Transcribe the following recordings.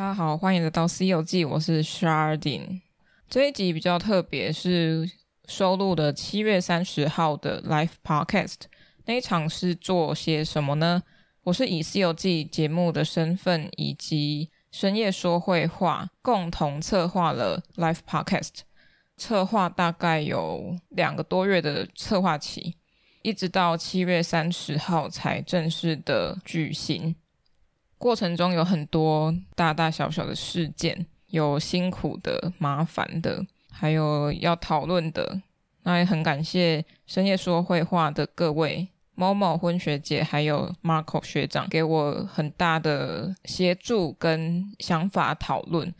大家好，欢迎来到《西游记》，我是 Sharding。这一集比较特别，是收录的七月三十号的 Live Podcast。那一场是做些什么呢？我是以《西游记》节目的身份以及深夜说会话共同策划了 Live Podcast，策划大概有两个多月的策划期，一直到七月三十号才正式的举行。过程中有很多大大小小的事件，有辛苦的、麻烦的，还有要讨论的。那也很感谢深夜说会话的各位，Momo 昏学姐还有 Marco 学长，给我很大的协助跟想法讨论。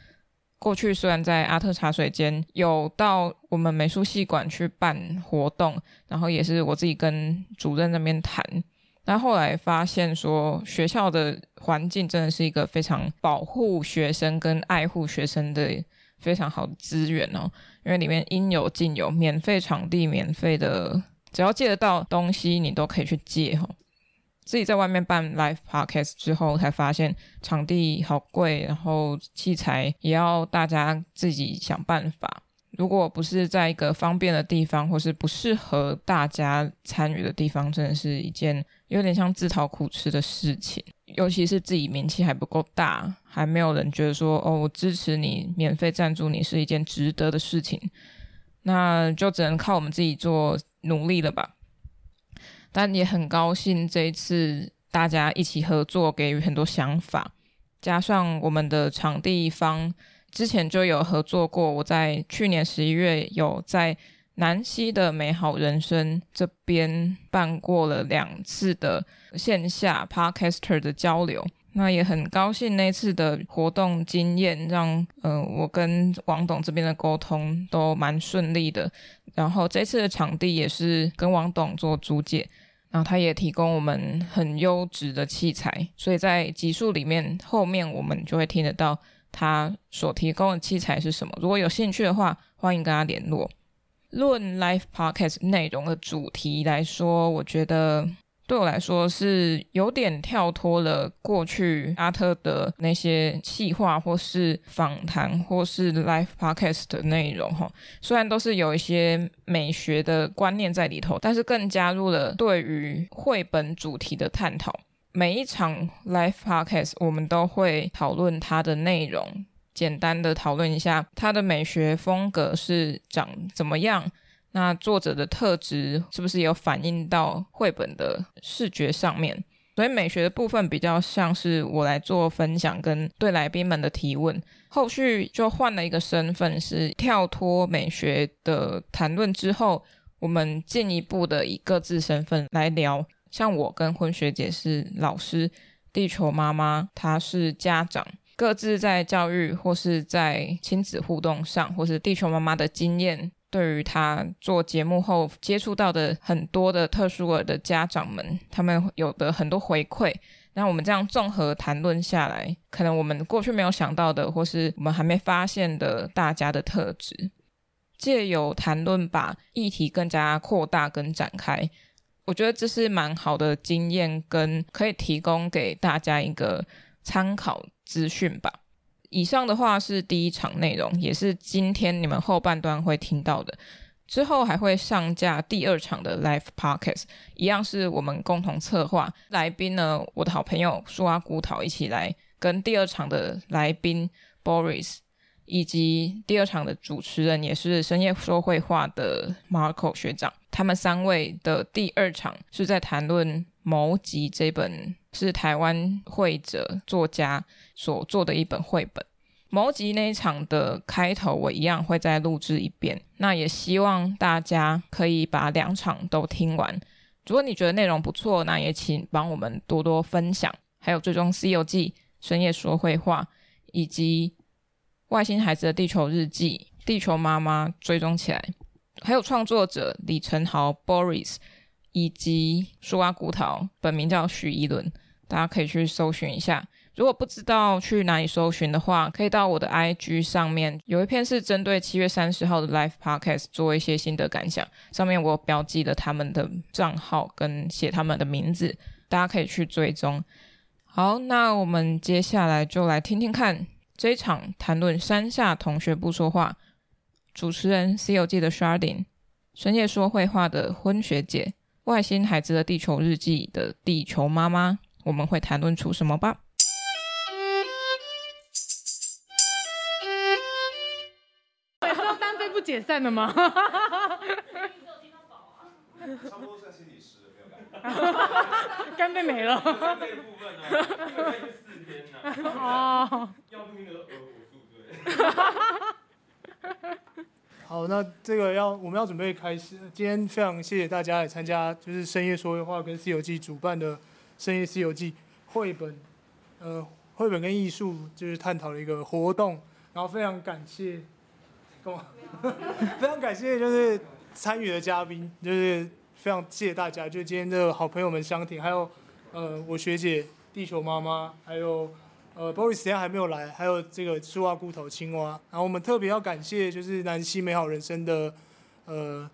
过去虽然在阿特茶水间有到我们美术系馆去办活动，然后也是我自己跟主任那边谈。但后来发现说，学校的环境真的是一个非常保护学生跟爱护学生的非常好的资源哦，因为里面应有尽有，免费场地，免费的，只要借得到东西，你都可以去借哦。自己在外面办 live podcast 之后，才发现场地好贵，然后器材也要大家自己想办法。如果不是在一个方便的地方，或是不适合大家参与的地方，真的是一件有点像自讨苦吃的事情。尤其是自己名气还不够大，还没有人觉得说哦，我支持你，免费赞助你是一件值得的事情，那就只能靠我们自己做努力了吧。但也很高兴这一次大家一起合作，给予很多想法，加上我们的场地方。之前就有合作过，我在去年十一月有在南溪的美好人生这边办过了两次的线下 Podcaster 的交流，那也很高兴那次的活动经验让嗯、我跟王董这边的沟通都蛮顺利的，然后这次的场地也是跟王董做租借，然后他也提供我们很优质的器材，所以在集数里面后面我们就会听得到。他所提供的器材是什么？如果有兴趣的话，欢迎跟他联络。论 Life Podcast 内容的主题来说，我觉得对我来说是有点跳脱了过去阿特的那些企划或是访谈或是 Life Podcast 的内容哈。虽然都是有一些美学的观念在里头，但是更加入了对于绘本主题的探讨。每一场 live podcast，我们都会讨论它的内容，简单的讨论一下他的美学风格是长怎么样，那作者的特质是不是有反映到绘本的视觉上面？所以美学的部分比较像是我来做分享跟对来宾们的提问，后续就换了一个身份，是跳脱美学的谈论之后，我们进一步的以各自身份来聊。像我跟婚学姐是老师，地球妈妈她是家长，各自在教育或是在亲子互动上，或是地球妈妈的经验，对于她做节目后接触到的很多的特殊儿的家长们，他们有的很多回馈。那我们这样综合谈论下来，可能我们过去没有想到的，或是我们还没发现的大家的特质，借由谈论把议题更加扩大跟展开。我觉得这是蛮好的经验，跟可以提供给大家一个参考资讯吧。以上的话是第一场内容，也是今天你们后半段会听到的。之后还会上架第二场的 Live Podcast，一样是我们共同策划。来宾呢，我的好朋友苏阿古桃一起来，跟第二场的来宾 Boris。以及第二场的主持人也是深夜说会话的 Marco 学长，他们三位的第二场是在谈论《牟吉》这本是台湾绘者作家所做的一本绘本。《牟集》那一场的开头我一样会再录制一遍，那也希望大家可以把两场都听完。如果你觉得内容不错，那也请帮我们多多分享，还有追踪《西游记》深夜说绘话以及。外星孩子的地球日记，地球妈妈追踪起来，还有创作者李承豪 Boris 以及树阿古桃，本名叫许一伦，大家可以去搜寻一下。如果不知道去哪里搜寻的话，可以到我的 IG 上面，有一篇是针对七月三十号的 Live Podcast 做一些心得感想，上面我标记了他们的账号跟写他们的名字，大家可以去追踪。好，那我们接下来就来听听看。这一场谈论山下同学不说话，主持人 C 游记的 Sharding，深夜说绘话的昏学姐，外星孩子的地球日记的地球妈妈，我们会谈论出什么吧？每次都单飞不解散的吗？差不多在心里湿了，没有干杯。干杯没了。干杯的部分呢？干杯是四天呐。哦。要录音的都鹅火素，对。好，那这个要我们要准备开始。今天非常谢谢大家来参加，就是深夜说绘话跟西游记主办的深夜西游记绘本，呃，绘本跟艺术就是探讨的一个活动。然后非常感谢，干嘛？非常感谢就是。参与的嘉宾就是非常谢谢大家，就今天的好朋友们相挺，还有呃我学姐地球妈妈，还有呃 Boris 现在还没有来，还有这个树蛙菇头青蛙，然后我们特别要感谢就是南溪美好人生的呃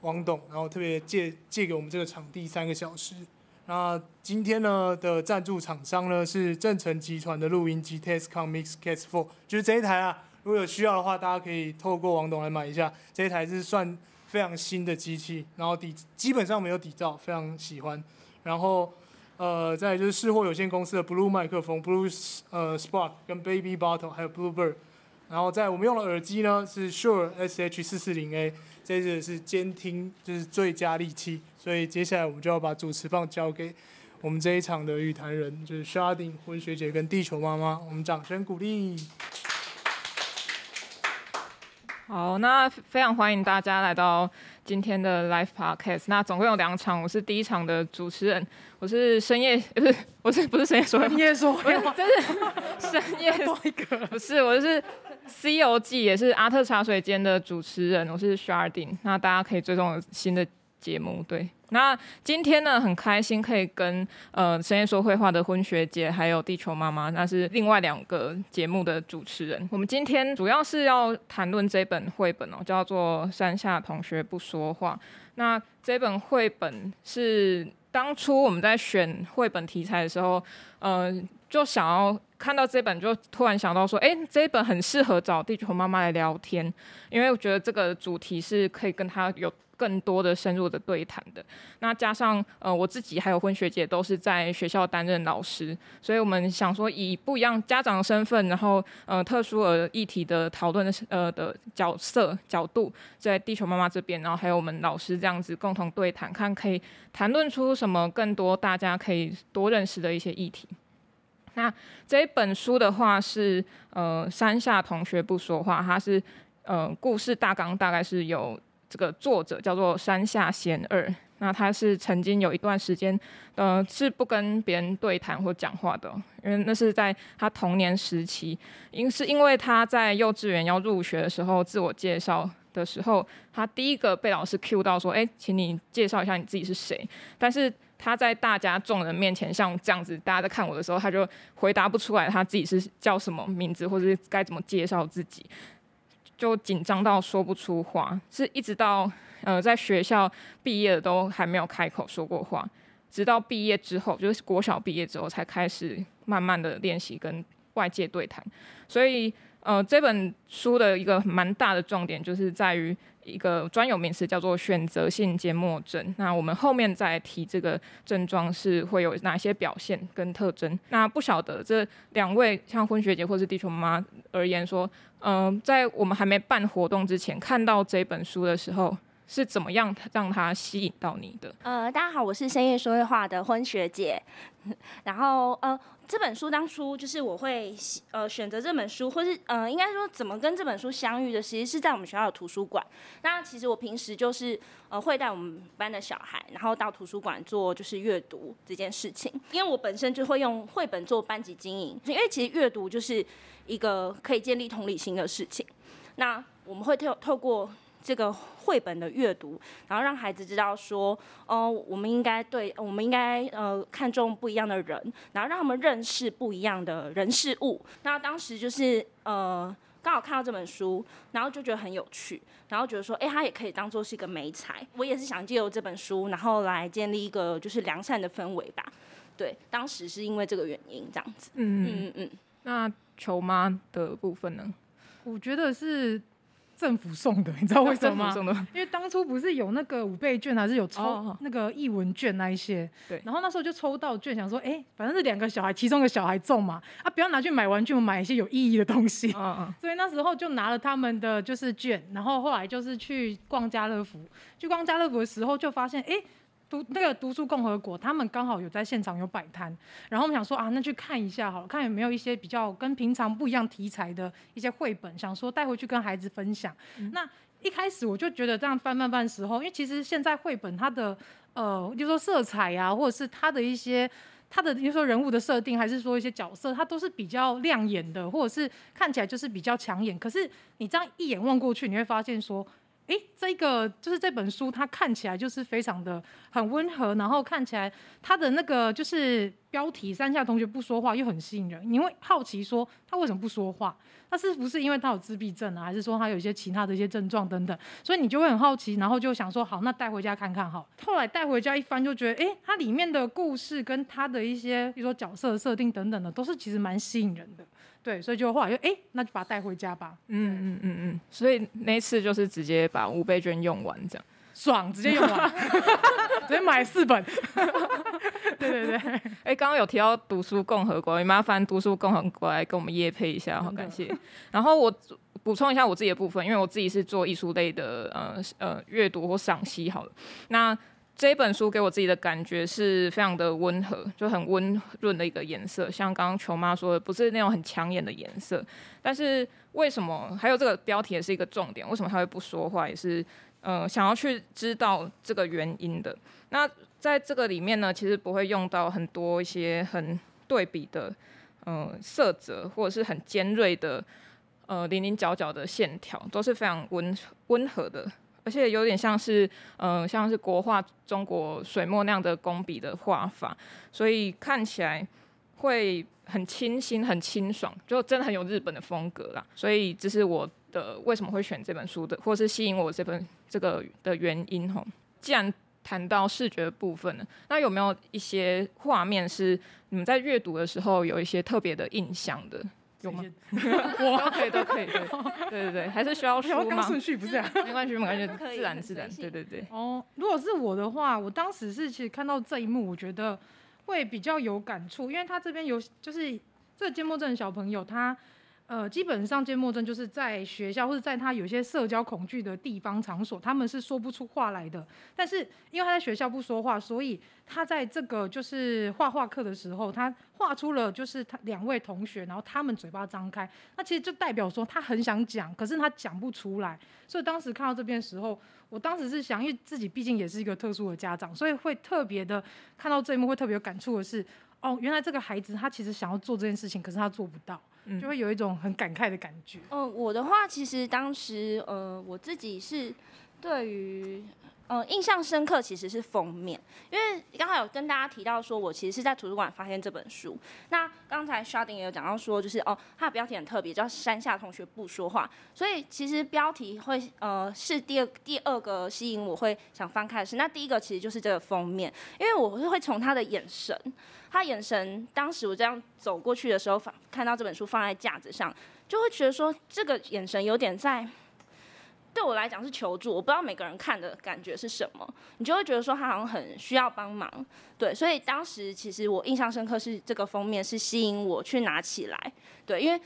王董，然后特别借借给我们这个场地三个小时。那今天呢的赞助厂商呢是正成集团的录音机 t e s c o m Mix Cast Four，就是这一台啊，如果有需要的话，大家可以透过王董来买一下，这一台是算。非常新的机器，然后底基本上没有底噪，非常喜欢。然后，呃，再就是试货有限公司的 Blue 麦克风，Blue 呃 Spark 跟 Baby Bottle，还有 Bluebird。然后在我们用的耳机呢是 Sure SH 四四零 A，这个是监听就是最佳利器。所以接下来我们就要把主持棒交给我们这一场的与谈人，就是 Sharding 混学姐跟地球妈妈，我们掌声鼓励。好，那非常欢迎大家来到今天的 Live Podcast。那总共有两场，我是第一场的主持人，我是深夜，不是，我是不是深夜说，深夜说，就是深夜多一个，不是，我是 C 游记，也是阿特茶水间的主持人，我是 Sharding。那大家可以追踪新的节目，对。那今天呢，很开心可以跟呃深夜说绘话的婚学姐，还有地球妈妈，那是另外两个节目的主持人。我们今天主要是要谈论这本绘本哦，叫做《山下同学不说话》。那这本绘本是当初我们在选绘本题材的时候，呃，就想要看到这本，就突然想到说，哎，这一本很适合找地球妈妈来聊天，因为我觉得这个主题是可以跟她有。更多的深入的对谈的，那加上呃我自己还有昏学姐都是在学校担任老师，所以我们想说以不一样家长的身份，然后呃特殊而议题的讨论的呃的角色角度，在地球妈妈这边，然后还有我们老师这样子共同对谈，看可以谈论出什么更多大家可以多认识的一些议题。那这一本书的话是呃山下同学不说话，它是呃故事大纲大概是有。这个作者叫做山下贤二，那他是曾经有一段时间，呃，是不跟别人对谈或讲话的，因为那是在他童年时期，因是因为他在幼稚园要入学的时候，自我介绍的时候，他第一个被老师 cue 到说，哎，请你介绍一下你自己是谁，但是他在大家众人面前像这样子，大家在看我的时候，他就回答不出来他自己是叫什么名字，或者是该怎么介绍自己。就紧张到说不出话，是一直到呃在学校毕业都还没有开口说过话，直到毕业之后，就是国小毕业之后才开始慢慢的练习跟外界对谈。所以呃这本书的一个蛮大的重点就是在于一个专有名词叫做选择性缄默症。那我们后面再提这个症状是会有哪些表现跟特征。那不晓得这两位像婚学姐或是地球妈妈而言说。嗯、在我们还没办活动之前，看到这本书的时候，是怎么样让他吸引到你的？呃，大家好，我是深夜说会话的婚学姐。然后，呃，这本书当初就是我会呃选择这本书，或是呃应该说怎么跟这本书相遇的，其实是在我们学校的图书馆。那其实我平时就是呃会带我们班的小孩，然后到图书馆做就是阅读这件事情。因为我本身就会用绘本做班级经营，因为其实阅读就是。一个可以建立同理心的事情，那我们会透透过这个绘本的阅读，然后让孩子知道说，哦，我们应该对，我们应该呃看重不一样的人，然后让他们认识不一样的人事物。那当时就是呃刚好看到这本书，然后就觉得很有趣，然后觉得说，哎，它也可以当做是一个媒材。我也是想借由这本书，然后来建立一个就是良善的氛围吧。对，当时是因为这个原因这样子。嗯嗯嗯。那球妈的部分呢？我觉得是。政府送的，你知道为什么吗？因为当初不是有那个五倍券，还是有抽那个译文券那一些？对。然后那时候就抽到券，想说，哎，反正是两个小孩，其中一个小孩中嘛，啊，不要拿去买玩具，我买一些有意义的东西。嗯嗯。所以那时候就拿了他们的就是券，然后后来就是去逛家乐福，去逛家乐福的时候就发现，哎。读那个读书共和国，他们刚好有在现场有摆摊，然后我们想说啊，那去看一下好了，看有没有一些比较跟平常不一样题材的一些绘本，想说带回去跟孩子分享。嗯、那一开始我就觉得这样翻翻翻的时候，因为其实现在绘本它的呃，就说色彩呀、啊，或者是它的一些它的，比如说人物的设定，还是说一些角色，它都是比较亮眼的，或者是看起来就是比较抢眼。可是你这样一眼望过去，你会发现说。诶，这个就是这本书，它看起来就是非常的很温和，然后看起来它的那个就是标题“山下同学不说话”又很吸引人，你会好奇说他为什么不说话？他是不是因为他有自闭症啊，还是说他有一些其他的一些症状等等？所以你就会很好奇，然后就想说好，那带回家看看好。后来带回家一翻，就觉得诶，它里面的故事跟它的一些比如说角色设定等等的，都是其实蛮吸引人的。对，所以就后来就哎，那就把它带回家吧。嗯嗯嗯嗯。所以那次就是直接把五倍券用完，这样爽，直接用完，直接买四本。对 对对。哎，刚刚有提到读书共和国，也麻烦读书共和国来跟我们业配一下，好感谢。然后我补充一下我自己的部分，因为我自己是做艺术类的，呃呃，阅读或赏析好了。那这本书给我自己的感觉是非常的温和，就很温润的一个颜色，像刚刚球妈说的，不是那种很抢眼的颜色。但是为什么还有这个标题也是一个重点？为什么他会不说话？也是呃想要去知道这个原因的。那在这个里面呢，其实不会用到很多一些很对比的呃色泽，或者是很尖锐的呃零零角角的线条，都是非常温温和的。而且有点像是，呃，像是国画中国水墨那样的工笔的画法，所以看起来会很清新、很清爽，就真的很有日本的风格啦。所以这是我的为什么会选这本书的，或是吸引我这本这个的原因吼。既然谈到视觉部分呢，那有没有一些画面是你们在阅读的时候有一些特别的印象的？有吗？都可以，都可以，对，对对对，还是需要说吗？顺序不是啊，没关系，没关系，自然自然，对对对。哦，如果是我的话，我当时是其实看到这一幕，我觉得会比较有感触，因为他这边有就是这个缄默症的小朋友，他。呃，基本上缄默症就是在学校或者在他有些社交恐惧的地方场所，他们是说不出话来的。但是因为他在学校不说话，所以他在这个就是画画课的时候，他画出了就是他两位同学，然后他们嘴巴张开，那其实就代表说他很想讲，可是他讲不出来。所以当时看到这边的时候，我当时是想，因为自己毕竟也是一个特殊的家长，所以会特别的看到这一幕，会特别有感触的是，哦，原来这个孩子他其实想要做这件事情，可是他做不到。就会有一种很感慨的感觉。嗯、呃，我的话其实当时呃，我自己是对于呃印象深刻，其实是封面，因为刚才有跟大家提到说，我其实是在图书馆发现这本书。那刚才 Sharding 也有讲到说，就是哦，它的标题很特别，叫《山下同学不说话》，所以其实标题会呃是第二第二个吸引我会想翻开的是，那第一个其实就是这个封面，因为我是会从他的眼神。他眼神，当时我这样走过去的时候，放看到这本书放在架子上，就会觉得说，这个眼神有点在对我来讲是求助。我不知道每个人看的感觉是什么，你就会觉得说他好像很需要帮忙。对，所以当时其实我印象深刻是这个封面是吸引我去拿起来。对，因为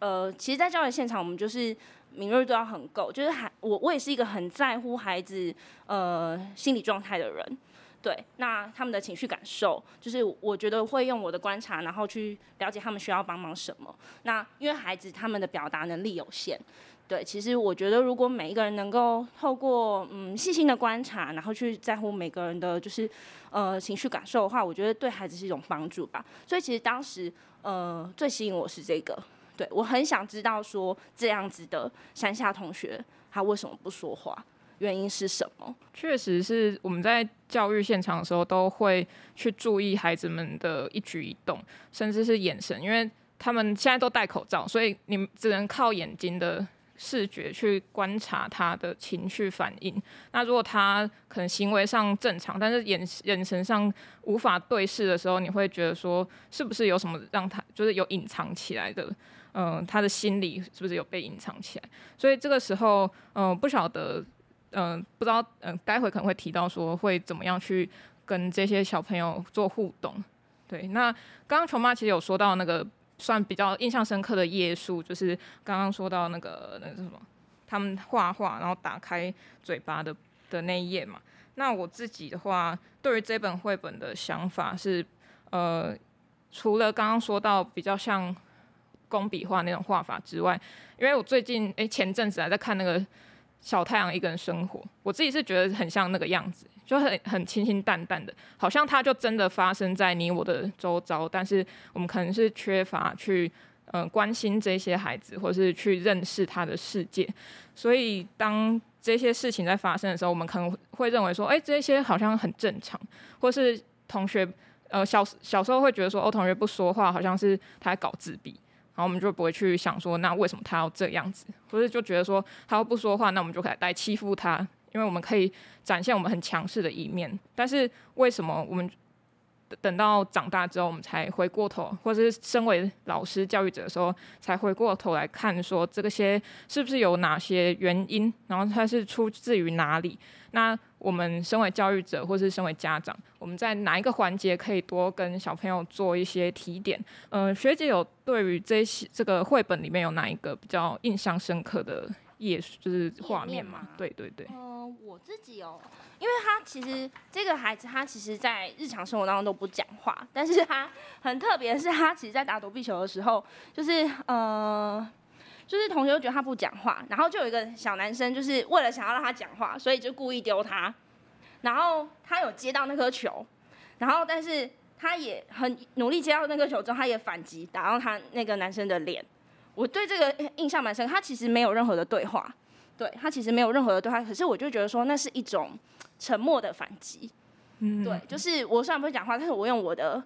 呃，其实，在教育现场，我们就是敏锐度要很够，就是还我我也是一个很在乎孩子呃心理状态的人。对，那他们的情绪感受，就是我觉得会用我的观察，然后去了解他们需要帮忙什么。那因为孩子他们的表达能力有限，对，其实我觉得如果每一个人能够透过嗯细心的观察，然后去在乎每个人的就是呃情绪感受的话，我觉得对孩子是一种帮助吧。所以其实当时呃最吸引我是这个，对，我很想知道说这样子的山下同学他为什么不说话。原因是什么？确实是我们在教育现场的时候，都会去注意孩子们的一举一动，甚至是眼神，因为他们现在都戴口罩，所以你只能靠眼睛的视觉去观察他的情绪反应。那如果他可能行为上正常，但是眼眼神上无法对视的时候，你会觉得说，是不是有什么让他就是有隐藏起来的嗯、他的心理是不是有被隐藏起来？所以这个时候，嗯、不晓得，嗯、不知道，嗯、待会可能会提到说会怎么样去跟这些小朋友做互动。对，那刚刚琼妈其实有说到那个算比较印象深刻的页数，就是刚刚说到那个那个什么，他们画画然后打开嘴巴的的那一页嘛。那我自己的话，对于这本绘本的想法是，呃，除了刚刚说到比较像工笔画那种画法之外，因为我最近诶、前阵子还在看那个小太阳一个人生活，我自己是觉得很像那个样子。就很很清清淡淡的，好像它就真的发生在你我的周遭，但是我们可能是缺乏去呃关心这些孩子，或是去认识他的世界。所以当这些事情在发生的时候，我们可能会认为说，哎，这些好像很正常，或是同学呃小小时候会觉得说，哦，同学不说话，好像是他在搞自闭，然后我们就不会去想说，那为什么他要这样子，或是就觉得说他要不说话，那我们就可以来欺负他。因为我们可以展现我们很强势的一面，但是为什么我们等到长大之后，我们才回过头，或是身为老师、教育者的时候，才回过头来看说这个些是不是有哪些原因，然后它是出自于哪里？那我们身为教育者，或是身为家长，我们在哪一个环节可以多跟小朋友做一些提点？呃，学姐有对于这些这个绘本里面有哪一个比较印象深刻的页，就是画面嘛？对对对。嗯我自己哦，因为他其实这个孩子，他其实在日常生活当中都不讲话，但是他很特别的是，他其实在打躲避球的时候，就是呃，就是同学都觉得他不讲话，然后就有一个小男生，就是为了想要让他讲话，所以就故意丢他，然后他有接到那颗球，然后但是他也很努力接到那颗球之后，他也反击打到他那个男生的脸，我对这个印象蛮深，他其实没有任何的对话。对，他其实没有任何的对话，可是我就觉得说那是一种沉默的反击。嗯，对，就是我虽然不会讲话，但是我用我的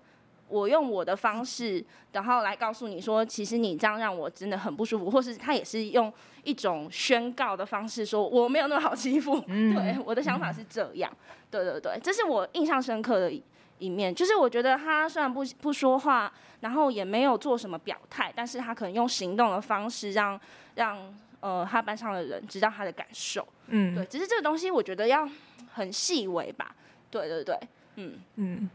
我用我的方式，然后来告诉你说，其实你这样让我真的很不舒服，或是他也是用一种宣告的方式说我没有那么好欺负。嗯，对，我的想法是这样。对对对，这是我印象深刻的一面，就是我觉得他虽然不不说话，然后也没有做什么表态，但是他可能用行动的方式让让。呃，他班上的人知道他的感受，嗯，对，只是这个东西我觉得要很细微吧，对对对，嗯。嗯，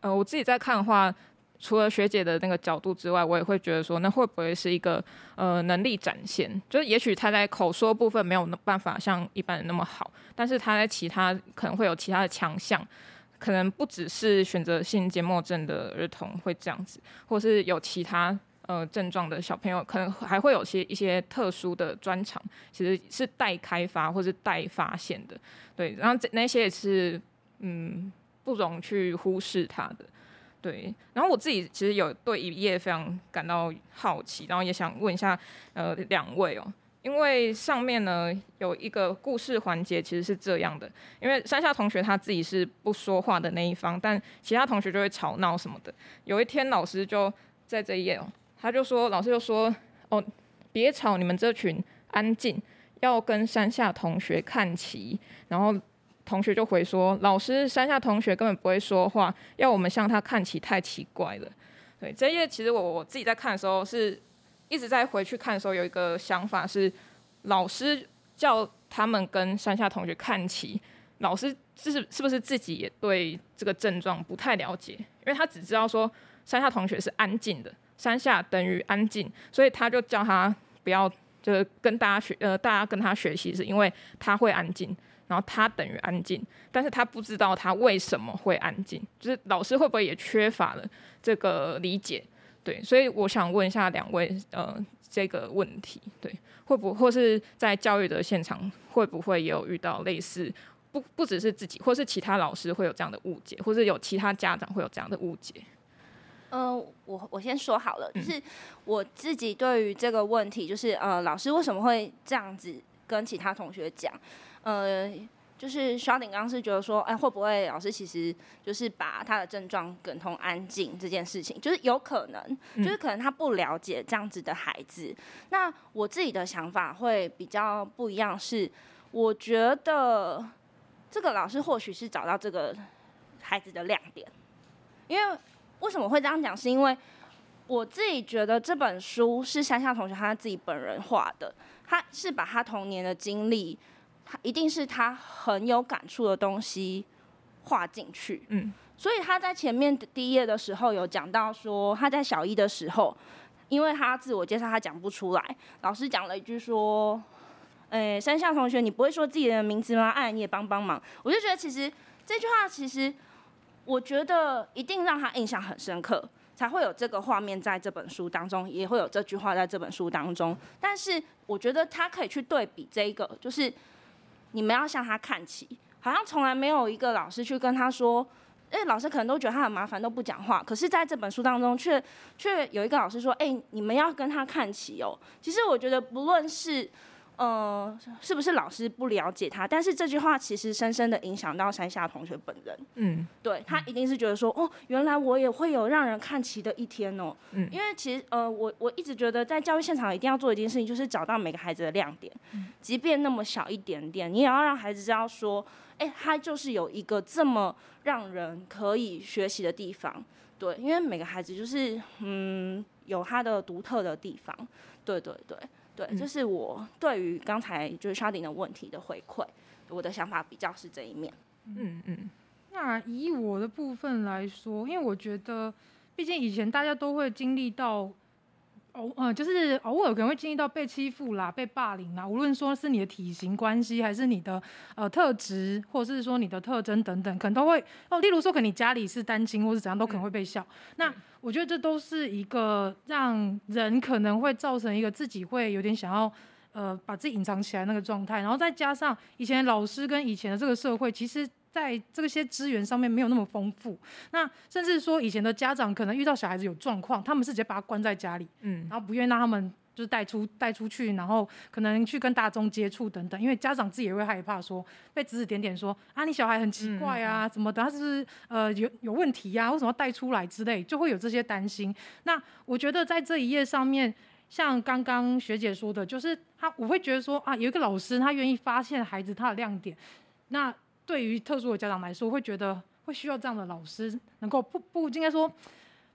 呃，我自己在看的话，除了学姐的那个角度之外，我也会觉得说，那会不会是一个呃能力展现？就是也许他在口说部分没有办法像一般人那么好，但是他在其他可能会有其他的强项，可能不只是选择性缄默症的儿童会这样子，或是有其他。呃，症状的小朋友可能还会有些一些特殊的专长，其实是待开发或是待发现的，对，然后这那些也是嗯不容去忽视它的，对。然后我自己其实有对一页非常感到好奇，然后也想问一下呃两位哦，因为上面呢有一个故事环节其实是这样的，因为山下同学他自己是不说话的那一方，但其他同学就会吵闹什么的。有一天老师就在这一页哦。他就说，老师就说，哦，别吵，你们这群安静，要跟山下同学看齐。然后同学就回说，老师，山下同学根本不会说话，要我们向他看齐太奇怪了。对，这一页其实我我自己在看的时候，是一直在回去看的时候，有一个想法是，老师叫他们跟山下同学看齐，老师是是不是自己也对这个症状不太了解？因为他只知道说山下同学是安静的。山下等于安静，所以他就叫他不要，就是跟大家学，呃，大家跟他学习，是因为他会安静，然后他等于安静，但是他不知道他为什么会安静，就是老师会不会也缺乏了这个理解？对，所以我想问一下两位，呃，这个问题，对，会不会或是在教育的现场会不会也有遇到类似，不不只是自己，或是其他老师会有这样的误解，或是有其他家长会有这样的误解？呃，我我先说好了，就是我自己对于这个问题，就是呃，老师为什么会这样子跟其他同学讲？呃，就是小顶刚刚是觉得说，哎，会不会老师其实就是把他的症状等同安静这件事情，就是有可能，就是可能他不了解这样子的孩子。那我自己的想法会比较不一样，是我觉得这个老师或许是找到这个孩子的亮点，因为。为什么会这样讲？是因为我自己觉得这本书是山下同学他自己本人画的，他是把他童年的经历，他一定是他很有感触的东西画进去。嗯，所以他在前面第一页的时候有讲到说，他在小一的时候，因为他自我介绍他讲不出来，老师讲了一句说：“诶，山下同学，你不会说自己的名字吗？哎，你也帮帮忙。”我就觉得其实这句话其实我觉得一定让他印象很深刻。才会有这个画面在这本书当中，也会有这句话在这本书当中。但是我觉得他可以去对比这一个，就是你们要向他看齐，好像从来没有一个老师去跟他说，哎，老师可能都觉得他很麻烦，都不讲话。可是在这本书当中却，却有一个老师说，哎，你们要跟他看齐哦。其实我觉得不论是。呃，是不是老师不了解他？但是这句话其实深深的影响到山下同学本人。嗯，对，他一定是觉得说，哦，原来我也会有让人看齐的一天哦。嗯，因为其实呃，我我一直觉得在教育现场一定要做一件事情，就是找到每个孩子的亮点，嗯，即便那么小一点点，你也要让孩子知道说，哎，他就是有一个这么让人可以学习的地方。对，因为每个孩子就是嗯，有他的独特的地方。对对对。对，这是我对于刚才就是 Chardin 的问题的回馈，我的想法比较是这一面。嗯嗯。那以我的部分来说，因为我觉得，毕竟以前大家都会经历到。偶呃，就是偶尔可能会经历到被欺负啦、被霸凌啦，无论说是你的体型关系，还是你的呃特质，或者是说你的特征等等，可能都会哦。例如说，可能你家里是单亲，或是怎样，都可能会被笑。那我觉得这都是一个让人可能会造成一个自己会有点想要呃把自己隐藏起来那个状态，然后再加上以前老师跟以前的这个社会，其实。在这些资源上面没有那么丰富，那甚至说以前的家长可能遇到小孩子有状况，他们是直接把他关在家里，嗯，然后不愿意让他们就是带出带出去，然后可能去跟大众接触等等，因为家长自己也会害怕说被指指点点说啊你小孩很奇怪啊，怎么的，他是不是呃有有问题呀、啊？为什么要带出来之类，就会有这些担心。那我觉得在这一页上面，像刚刚学姐说的，就是他我会觉得说啊，有一个老师他愿意发现孩子他的亮点，那。对于特殊的家长来说，会觉得会需要这样的老师，能够不不应该说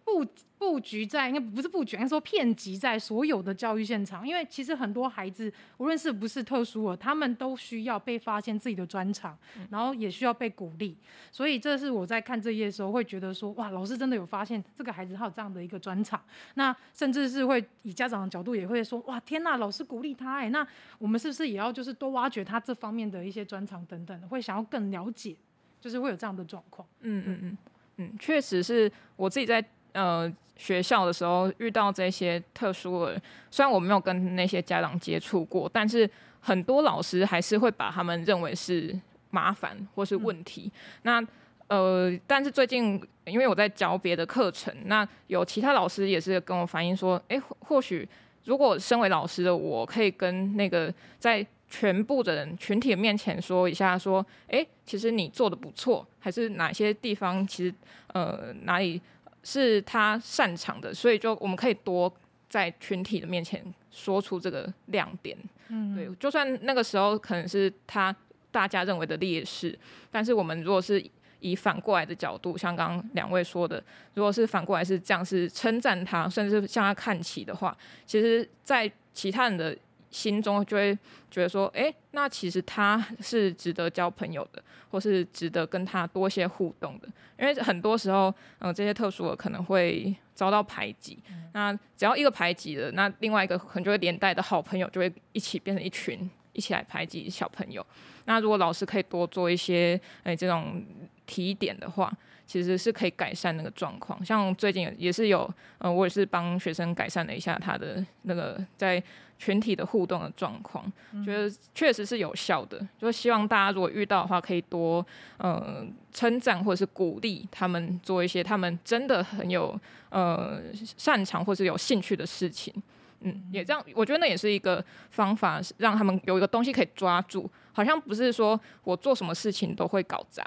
不。布局在应该不是布局，应该说遍及在所有的教育现场。因为其实很多孩子，无论是不是特殊的，他们都需要被发现自己的专长，然后也需要被鼓励。所以这是我在看这页的时候会觉得说，哇，老师真的有发现这个孩子他有这样的一个专长。那甚至是会以家长的角度也会说，哇，天呐，老师鼓励他哎，那我们是不是也要就是多挖掘他这方面的一些专长等等，会想要更了解，就是会有这样的状况。嗯嗯嗯嗯，确实是我自己在。呃，学校的时候遇到这些特殊的，虽然我没有跟那些家长接触过，但是很多老师还是会把他们认为是麻烦或是问题。嗯、那呃，但是最近因为我在教别的课程，那有其他老师也是跟我反映说，哎，或许如果身为老师的我，可以跟那个在全部的人群体的面前说一下，说，哎，其实你做的不错，还是哪些地方其实呃哪里。是他擅长的，所以就我们可以多在群体的面前说出这个亮点。嗯，对，就算那个时候可能是他大家认为的劣势，但是我们如果是以反过来的角度，像刚刚两位说的，如果是反过来是这样，是称赞他，甚至是向他看齐的话，其实，在其他人的。心中就会觉得说，哎、欸，那其实他是值得交朋友的，或是值得跟他多些互动的。因为很多时候，嗯、呃，这些特殊的可能会遭到排挤。那只要一个排挤了，那另外一个可能就会连带的好朋友就会一起变成一群，一起来排挤小朋友。那如果老师可以多做一些，哎、欸，这种提点的话。其实是可以改善那个状况，像最近也是有，呃，我也是帮学生改善了一下他的那个在群体的互动的状况，嗯、觉得确实是有效的。就希望大家如果遇到的话，可以多呃称赞或者是鼓励他们做一些他们真的很有呃擅长或是有兴趣的事情。嗯，也这样，我觉得那也是一个方法，让他们有一个东西可以抓住，好像不是说我做什么事情都会搞砸。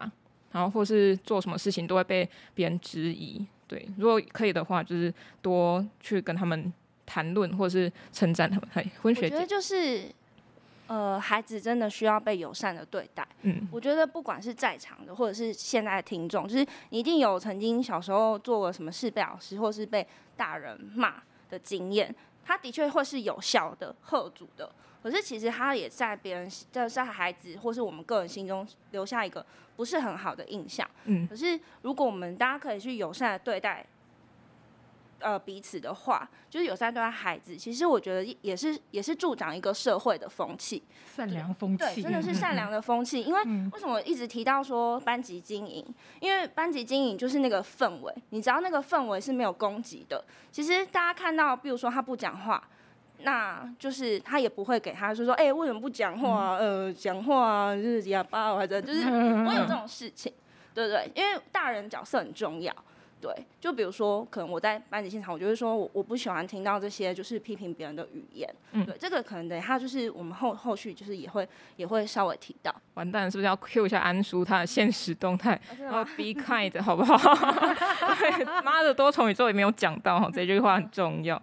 然后或是做什么事情都会被别人质疑，对，如果可以的话，就是多去跟他们谈论，或是称赞他们。嘿，婚学姐，我觉得就是呃，孩子真的需要被友善的对待。嗯，我觉得不管是在场的，或者是现在的听众，就是你一定有曾经小时候做过什么事被老师或是被大人骂的经验，他的确会是有效的、喝阻的。可是其实他也在别人在在孩子或是我们个人心中留下一个不是很好的印象。嗯，可是如果我们大家可以去友善的对待。呃，彼此的话，就是友善对待孩子，其实我觉得也是也是助长一个社会的风气，善良风气，对，真的是善良的风气。因为为什么一直提到说班级经营？因为班级经营就是那个氛围，你只要那个氛围是没有攻击的，其实大家看到，比如说他不讲话，那就是他也不会给他说说，哎、欸，为什么不讲话？呃，讲话啊就是哑巴或者就是不会有这种事情，对不对？因为大人角色很重要。对，就比如说，可能我在班级现场，我就会说我我不喜欢听到这些就是批评别人的语言。嗯，对，这个可能等他就是我们后后续就是也会也会稍微提到。完蛋，是不是要 cue 一下安叔他的现实动态？然后 be kind，好不好？对，妈的多重宇宙也没有讲到，这句话很重要。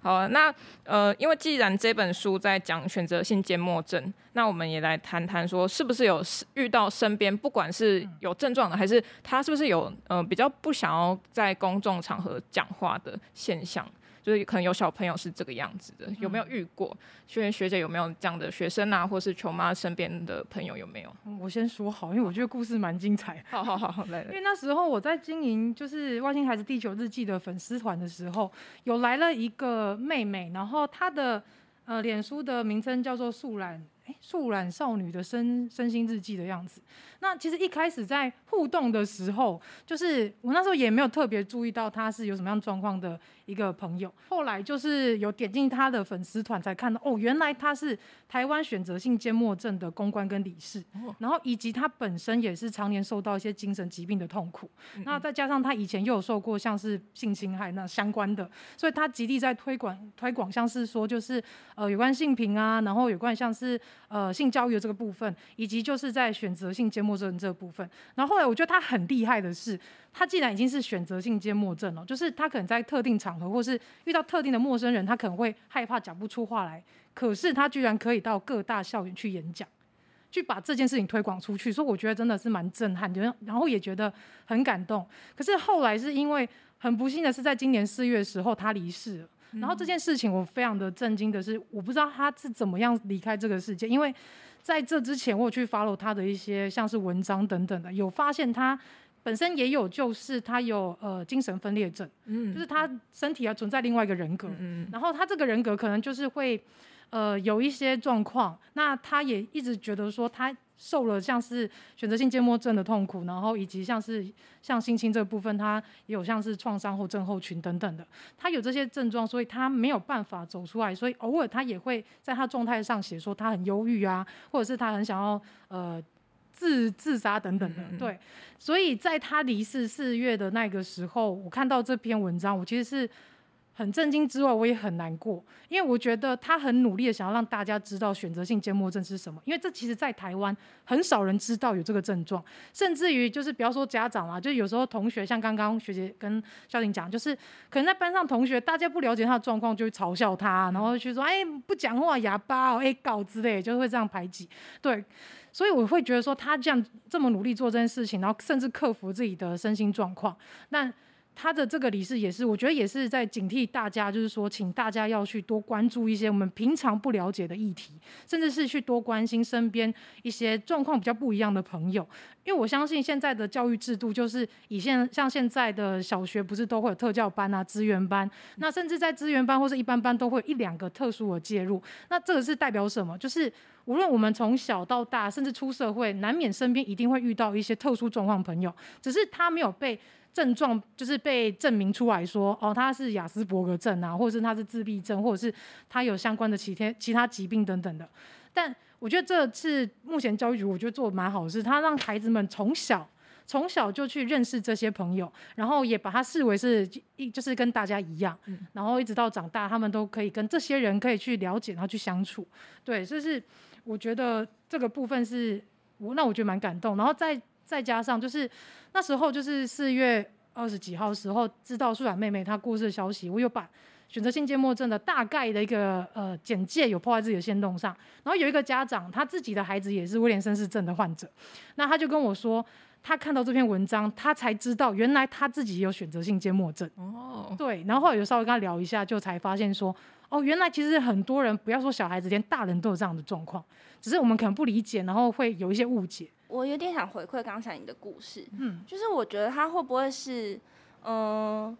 好，那呃，因为既然这本书在讲选择性缄默症，那我们也来谈谈说，是不是有遇到身边不管是有症状的，还是他是不是有呃比较不想要在公众场合讲话的现象？就是可能有小朋友是这个样子的，有没有遇过？学员学姐有没有这样的学生啊，或是球妈身边的朋友有没有？我先说好，因为我觉得故事蛮精彩。好好好，来来。因为那时候我在经营就是《外星孩子地球日记》的粉丝团的时候，有来了一个妹妹，然后她的呃脸书的名称叫做素兰。素染少女的身身心日记的样子。那其实一开始在互动的时候，就是我那时候也没有特别注意到她是有什么样状况的一个朋友。后来就是有点进他的粉丝团，才看到哦，原来他是台湾选择性缄默症的公关跟理事，然后以及他本身也是常年受到一些精神疾病的痛苦。那再加上他以前又有受过像是性侵害那相关的，所以他极力在推广推广，像是说就是呃有关性平啊，然后有关像是。呃，性教育的这个部分，以及就是在选择性缄默症这个部分。然后后来我觉得他很厉害的是，他既然已经是选择性缄默症了，就是他可能在特定场合或是遇到特定的陌生人，他可能会害怕讲不出话来。可是他居然可以到各大校园去演讲，去把这件事情推广出去。所以我觉得真的是蛮震撼，然后也觉得很感动。可是后来是因为很不幸的是，在今年四月的时候，他离世了。然后这件事情我非常的震惊的是，我不知道他是怎么样离开这个世界，因为在这之前我有去 follow 他的一些像是文章等等的，有发现他本身也有就是他有呃精神分裂症，嗯，就是他身体还存在另外一个人格，嗯，然后他这个人格可能就是会呃有一些状况，那他也一直觉得说他。受了像是选择性缄默症的痛苦，然后以及像是像性侵这个部分，他也有像是创伤后症候群等等的，他有这些症状，所以他没有办法走出来，所以偶尔他也会在他状态上写说他很忧郁啊，或者是他很想要呃自自杀等等的，对，所以在他离世四月的那个时候，我看到这篇文章，我其实是。很震惊之外，我也很难过，因为我觉得他很努力的想要让大家知道选择性缄默症是什么，因为这其实在台湾很少人知道有这个症状，甚至于就是不要说家长啦，就有时候同学，像刚刚学姐跟校婷讲，就是可能在班上同学，大家不了解他的状况，就会嘲笑他，然后去说哎不讲话哑巴哦，哎搞之类，就会这样排挤，对，所以我会觉得说他这样这么努力做这件事情，然后甚至克服自己的身心状况，那。他的这个理事也是，我觉得也是在警惕大家，就是说，请大家要去多关注一些我们平常不了解的议题，甚至是去多关心身边一些状况比较不一样的朋友。因为我相信现在的教育制度就是以现像现在的小学不是都会有特教班啊、资源班，那甚至在资源班或是一般班都会有一两个特殊的介入。那这个是代表什么？就是无论我们从小到大，甚至出社会，难免身边一定会遇到一些特殊状况朋友，只是他没有被。症状就是被证明出来说，哦，他是雅斯伯格症啊，或者是他是自闭症，或者是他有相关的其他其他疾病等等的。但我觉得这次目前教育局我觉得做的蛮好的，是他让孩子们从小从小就去认识这些朋友，然后也把他视为是一就是跟大家一样，然后一直到长大，他们都可以跟这些人可以去了解，然后去相处。对，就是我觉得这个部分是我那我觉得蛮感动，然后再。再加上就是那时候就是四月二十几号时候知道素兰妹妹她过世的消息，我有把选择性缄默症的大概的一个呃简介，有破在自己的限动上。然后有一个家长，他自己的孩子也是威廉森氏症的患者，那他就跟我说，他看到这篇文章，他才知道原来他自己有选择性缄默症。哦，对，然后后来有稍微跟他聊一下，就才发现说，哦，原来其实很多人不要说小孩子，连大人都有这样的状况，只是我们可能不理解，然后会有一些误解。我有点想回馈刚才你的故事，嗯，就是我觉得他会不会是，嗯、呃。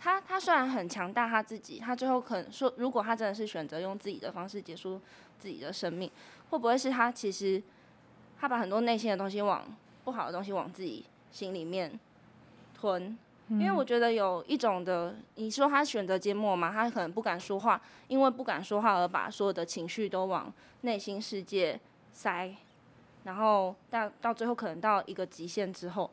他他虽然很强大，他自己，他最后可能说，如果他真的是选择用自己的方式结束自己的生命，会不会是他其实他把很多内心的东西往不好的东西往自己心里面吞？因为我觉得有一种的，你说他选择缄默嘛，他可能不敢说话，因为不敢说话而把所有的情绪都往内心世界塞，然后到到最后可能到一个极限之后，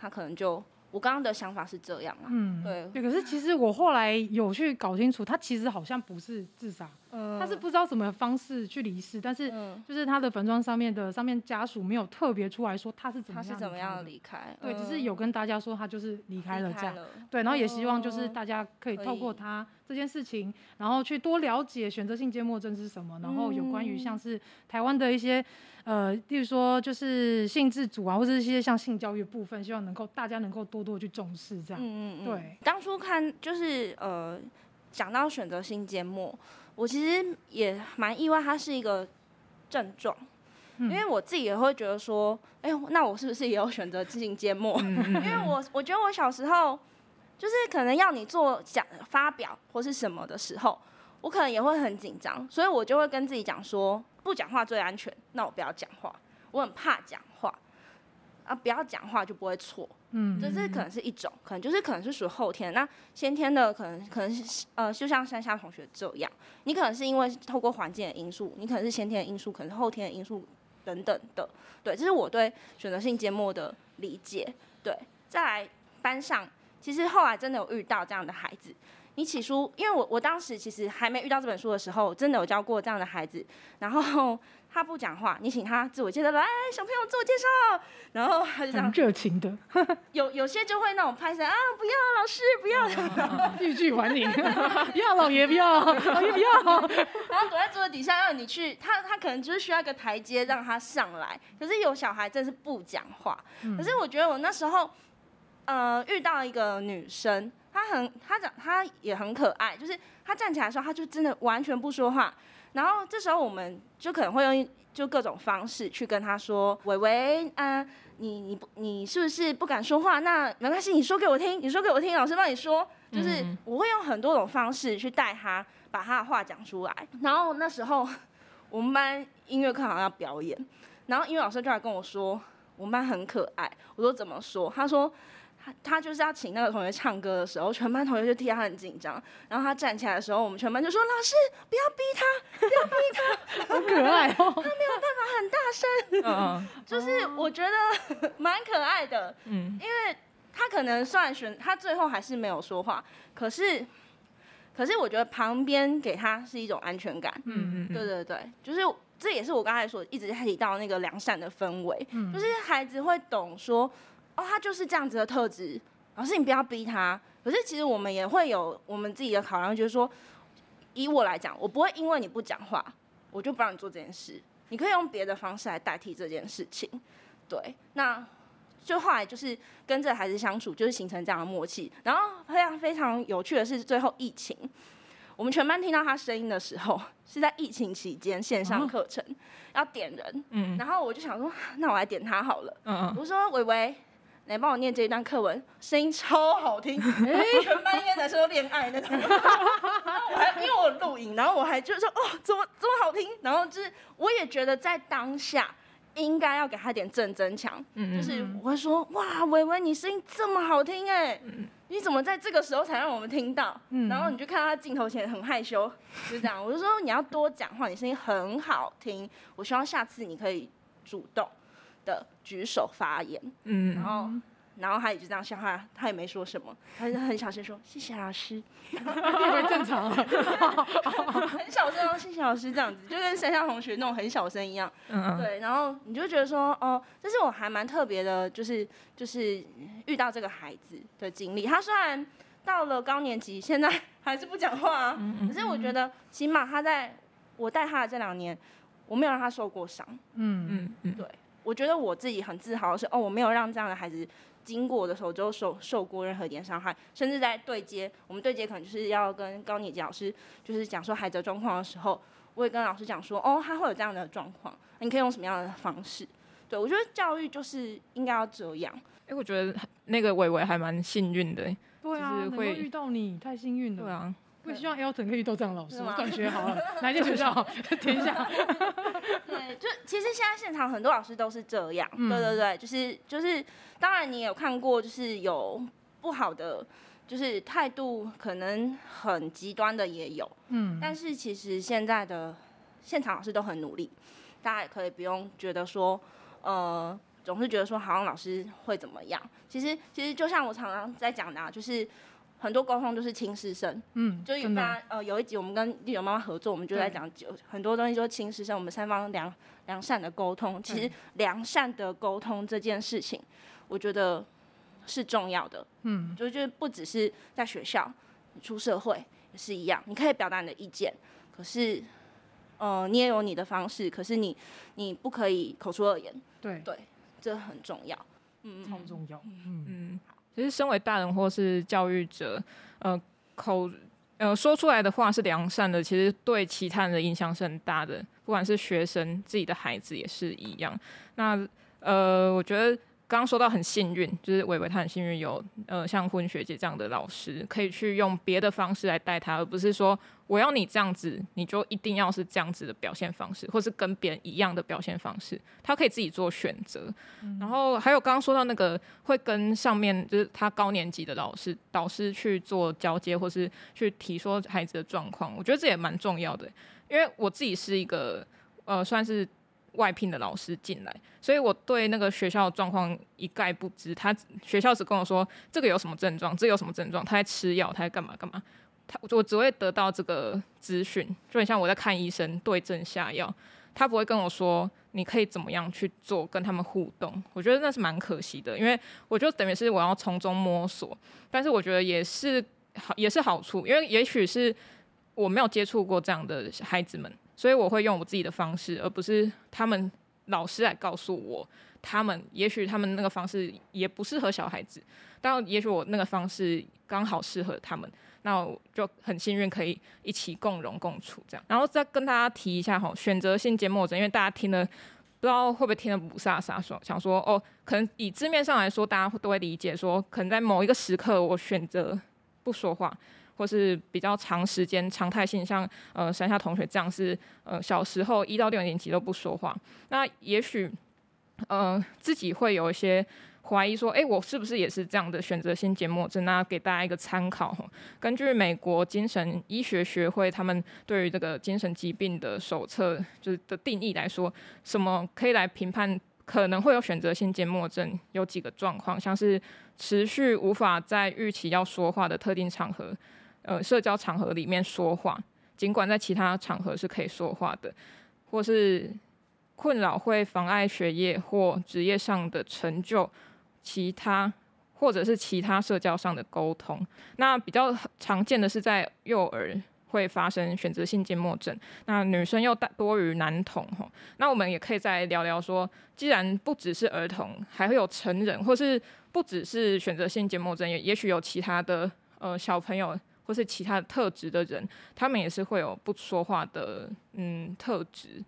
他可能就。我刚刚的想法是这样啊，嗯，对，对，可是其实我后来有去搞清楚，他其实好像不是自杀。他是不知道什么方式去离世，但是就是他的坟庄上面的上面家属没有特别出来说他是怎么样，他是怎么样离开，对，只是有跟大家说他就是离开了这样，对，然后也希望就是大家可以透过他这件事情，然后去多了解选择性缄默症是什么，然后有关于像是台湾的一些呃，例如说就是性自主啊，或者一些像性教育部分，希望能够大家能够多多去重视这样，嗯嗯，对，当初看就是呃讲到选择性缄默。我其实也蛮意外，它是一个症状，因为我自己也会觉得说，哎呦，那我是不是也有选择性缄默？因为我我觉得我小时候，就是可能要你做讲发表或是什么的时候，我可能也会很紧张，所以我就会跟自己讲说，不讲话最安全，那我不要讲话，我很怕讲话。啊，不要讲话就不会错，嗯，这这可能是一种，可能就是可能是属于后天，那先天的可能可能是呃，就像山下同学这样，你可能是因为透过环境的因素，你可能是先天的因素，可能是后天的因素等等的，对，这是我对选择性缄默的理解，对，再来班上，其实后来真的有遇到这样的孩子，你起初，因为我我当时其实还没遇到这本书的时候，真的有教过这样的孩子，然后。他不讲话，你请他自我介绍，来，小朋友自我介绍，然后他就这样热情的，有有些就会那种拍手啊，不要老师不要，欲拒还迎，不要老爷不要，老爷不要，然后躲在桌子底下让你去，他他可能就是需要一个台阶让他上来，可是有小孩真是不讲话，可是我觉得我那时候，呃，遇到一个女生，他很他长他也很可爱，就是他站起来的时候，他就真的完全不说话。然后这时候我们就可能会用就各种方式去跟他说：“伟伟，啊、你你不你是不是不敢说话？那没关系，你说给我听，你说给我听，老师帮你说。就是我会用很多种方式去带他把他的话讲出来。然后那时候我们班音乐课好像要表演，然后音乐老师就来跟我说，我们班很可爱。我说怎么说？他说。他就是要请那个同学唱歌的时候，全班同学就替他很紧张。然后他站起来的时候，我们全班就说：“老师，不要逼他，不要逼他。”好可爱哦！他没有办法很大声。嗯，就是我觉得 蛮可爱的。嗯，因为他可能算选，他最后还是没有说话。可是，可是我觉得旁边给他是一种安全感。嗯嗯，对对对，就是这也是我刚才说一直提到那个良善的氛围。嗯，就是孩子会懂说。哦，他就是这样子的特质，老师你不要逼他。可是其实我们也会有我们自己的考量，就是说，以我来讲，我不会因为你不讲话，我就不让你做这件事。你可以用别的方式来代替这件事情。对，那就后来就是跟这个孩子相处，就是形成这样的默契。然后非常非常有趣的是，最后疫情，我们全班听到他声音的时候，是在疫情期间线上课程、哦、要点人，嗯，然后我就想说，那我来点他好了，嗯嗯，我说伟伟。来帮我念这一段课文，声音超好听，全班应该男生都恋爱那种。然后我还因为我录影，然后我还就是说哦，怎么这么好听？然后就是我也觉得在当下应该要给他点正增强，就是我会说哇，伟伟你声音这么好听哎，你怎么在这个时候才让我们听到？然后你就看到他镜头前很害羞，就这样。我就说你要多讲话，你声音很好听，我希望下次你可以主动的举手发言，嗯，然后，然后他也就这样笑，他他也没说什么，他就很小声说谢谢老师，很正常，很小声哦，谢谢老师这样子，就跟山下同学那种很小声一样，嗯，对，然后你就觉得说，哦，这是我还蛮特别的，就是就是遇到这个孩子的经历，他虽然到了高年级，现在还是不讲话啊。嗯嗯。可是我觉得，起码他在我带他的这两年，我没有让他受过伤。嗯嗯嗯。对，我觉得我自己很自豪的是，哦，我没有让这样的孩子经过的时候就受受过任何一点伤害，甚至在对接，我们对接可能就是要跟高年级老师就是讲说孩子的状况的时候，我也跟老师讲说，哦，他会有这样的状况，你可以用什么样的方式？对，我觉得教育就是应该要这样。哎、欸，我觉得那个伟伟还蛮幸运的。对啊，能够遇到你太幸运了。对啊，我也希望 Elton 可以遇到这样的老师。我感觉好了，哪间学校好？填一下。对，就其实现在现场很多老师都是这样。嗯、对对对，就是就是，当然你也有看过，就是有不好的，就是态度可能很极端的也有。嗯。但是其实现在的现场老师都很努力，大家也可以不用觉得说，呃。总是觉得说好像老师会怎么样，其实其实就像我常常在讲的，啊，就是很多沟通都是亲师生，嗯，就有大家呃有一集我们跟丽友妈妈合作，我们就在讲就很多东西就是亲师生，我们三方良良善的沟通，其实良善的沟通这件事情，我觉得是重要的，嗯，就就是不只是在学校，出社会也是一样，你可以表达你的意见，可是呃你也有你的方式，可是你你不可以口出恶言，对。对。这很重要，嗯，超重要，嗯。嗯。其实，身为大人或是教育者，呃，口呃说出来的话是良善的，其实对其他人的影响是很大的，不管是学生、自己的孩子也是一样。那呃，我觉得。刚刚说到很幸运，就是伟伟他很幸运有呃像婚学姐这样的老师，可以去用别的方式来带他，而不是说我要你这样子，你就一定要是这样子的表现方式，或是跟别人一样的表现方式，他可以自己做选择。嗯、然后还有刚刚说到那个会跟上面就是他高年级的老师导师去做交接，或是去提说孩子的状况，我觉得这也蛮重要的，因为我自己是一个呃算是。外聘的老师进来，所以我对那个学校的状况一概不知。他学校只跟我说这个有什么症状，这个有什么症状，他在吃药，他在干嘛干嘛。他我只会得到这个资讯，就很像我在看医生对症下药。他不会跟我说你可以怎么样去做，跟他们互动。我觉得那是蛮可惜的，因为我就等于是我要从中摸索。但是我觉得也是好，也是好处，因为也许是我没有接触过这样的孩子们。所以我会用我自己的方式，而不是他们老师来告诉我，他们也许他们那个方式也不适合小孩子，但也许我那个方式刚好适合他们，那我就很幸运可以一起共荣共处这样。然后再跟大家提一下哈，选择性缄默症，因为大家听了不知道会不会听得雾煞煞，说想说哦，可能以字面上来说，大家都会理解说，可能在某一个时刻我选择不说话。或是比较长时间常态性，像呃山下同学这样是呃小时候一到六年级都不说话，那也许呃自己会有一些怀疑说，诶，我是不是也是这样的选择性缄默症？那给大家一个参考，根据美国精神医学学会他们对于这个精神疾病的手册就是的定义来说，什么可以来评判可能会有选择性缄默症？有几个状况，像是持续无法在预期要说话的特定场合。呃，社交场合里面说话，尽管在其他场合是可以说话的，或是困扰会妨碍学业或职业上的成就，其他或者是其他社交上的沟通。那比较常见的是在幼儿会发生选择性缄默症，那女生又大多于男童吼。那我们也可以再聊聊说，既然不只是儿童，还会有成人，或是不只是选择性缄默症，也也许有其他的呃小朋友。或是其他特质的人，他们也是会有不说话的嗯特质，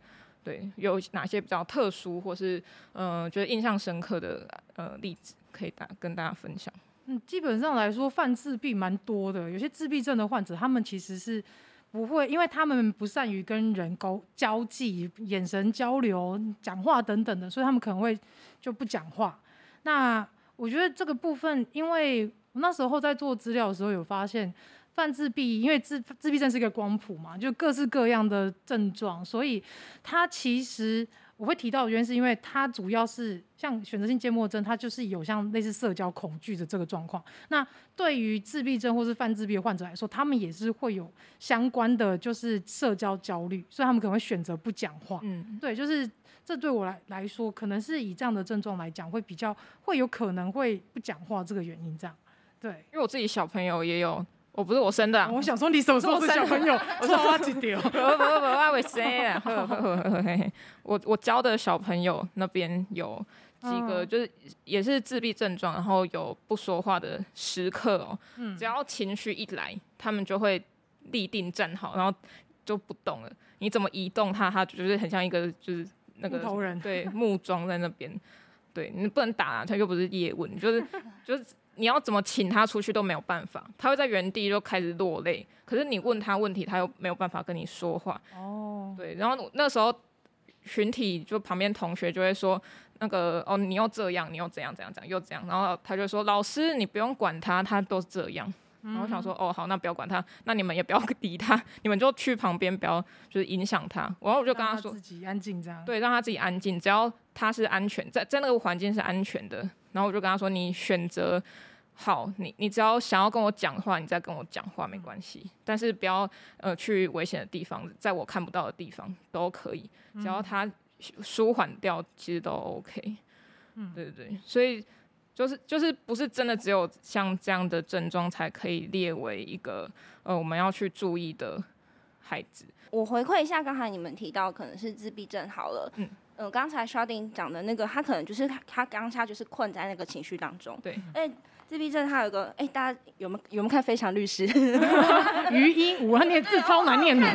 对，有哪些比较特殊或是嗯、觉得印象深刻的呃例子可以大跟大家分享？嗯，基本上来说，犯自闭蛮多的，有些自闭症的患者，他们其实是不会，因为他们不善于跟人沟交际、眼神交流、讲话等等的，所以他们可能会就不讲话。那我觉得这个部分，因为我那时候在做资料的时候有发现。泛自闭，因为自自闭症是一个光谱嘛，就各式各样的症状，所以它其实我会提到的原因是因为它主要是像选择性缄默症，它就是有像类似社交恐惧的这个状况。那对于自闭症或是泛自闭的患者来说，他们也是会有相关的就是社交焦虑，所以他们可能会选择不讲话。嗯，对，就是这对我来来说，可能是以这样的症状来讲，会比较会有可能会不讲话这个原因这样。对，因为我自己小朋友也有。我不是我生的、啊，我想说你什么时候是小朋友？我说我几丢？不不不，我会生啊！我我教的小朋友那边有几个，就是也是自闭症状，然后有不说话的时刻哦。只要情绪一来，他们就会立定站好，然后就不动了。你怎么移动他，他就是很像一个就是那个木头人，对，木桩在那边。对，你不能打啊，他又不是叶问，就是就是。你要怎么请他出去都没有办法，他会在原地就开始落泪。可是你问他问题，他又没有办法跟你说话。哦，对，然后那时候群体就旁边同学就会说，那个哦，你又这样，你又怎样怎样怎样又这样，然后他就说，老师你不用管他，他都这样。然后我想说，哦好，那不要管他，那你们也不要 理他，你们就去旁边，不要就是影响他。然后我就跟他说，自己安静这样。对，让他自己安静，只要他是安全，在在那个环境是安全的。然后我就跟他说：“你选择好，你你只要想要跟我讲话，你再跟我讲话没关系。但是不要呃去危险的地方，在我看不到的地方都可以。只要他舒缓掉，其实都 OK。嗯，对对对。所以就是就是不是真的只有像这样的症状才可以列为一个呃我们要去注意的孩子。我回馈一下刚才你们提到可能是自闭症好了。嗯。”嗯，刚才 Sharding 讲的那个，他可能就是他当下就是困在那个情绪当中。对。哎，自闭症他有个，哎，大家有没有有没有看《非常律师》？余英，我念字超难念的，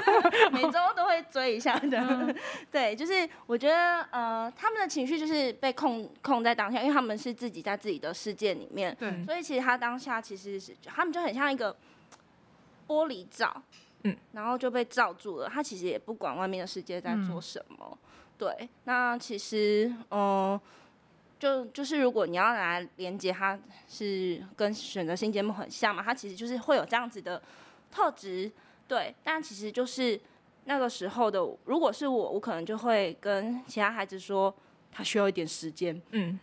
每周都会追一下的。嗯、对，就是我觉得呃，他们的情绪就是被控控在当下，因为他们是自己在自己的世界里面。对。所以其实他当下其实是他们就很像一个玻璃罩，嗯，然后就被罩住了。他其实也不管外面的世界在做什么。嗯对，那其实，嗯、呃，就就是如果你要来连接，它是跟选择性节目很像嘛，它其实就是会有这样子的特质，对。但其实就是那个时候的，如果是我，我可能就会跟其他孩子说，他需要一点时间，嗯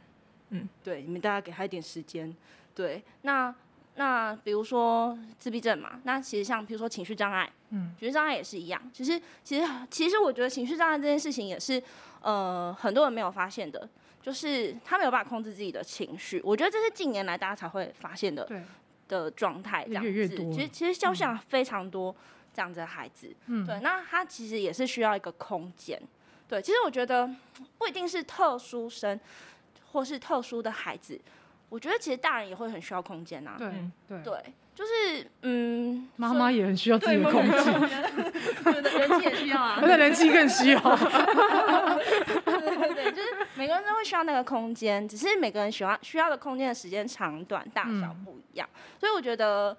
嗯，对，你们大家给他一点时间，对。那那比如说自闭症嘛，那其实像比如说情绪障碍。嗯，情绪障碍也是一样。其实，其实，其实，我觉得情绪障碍这件事情也是，呃，很多人没有发现的，就是他没有办法控制自己的情绪。我觉得这是近年来大家才会发现的，对的状态这样子。越越。其实，其实肖像非常多这样子的孩子。嗯。对，那他其实也是需要一个空间。对，其实我觉得不一定是特殊生或是特殊的孩子，我觉得其实大人也会很需要空间呐。对对对。就是嗯，妈妈也很需要自己的空间，人气也需要啊，而且人气更需要。对对对，就是每个人都会需要那个空间，只是每个人喜欢需要的空间的时间长短大小不一样，嗯、所以我觉得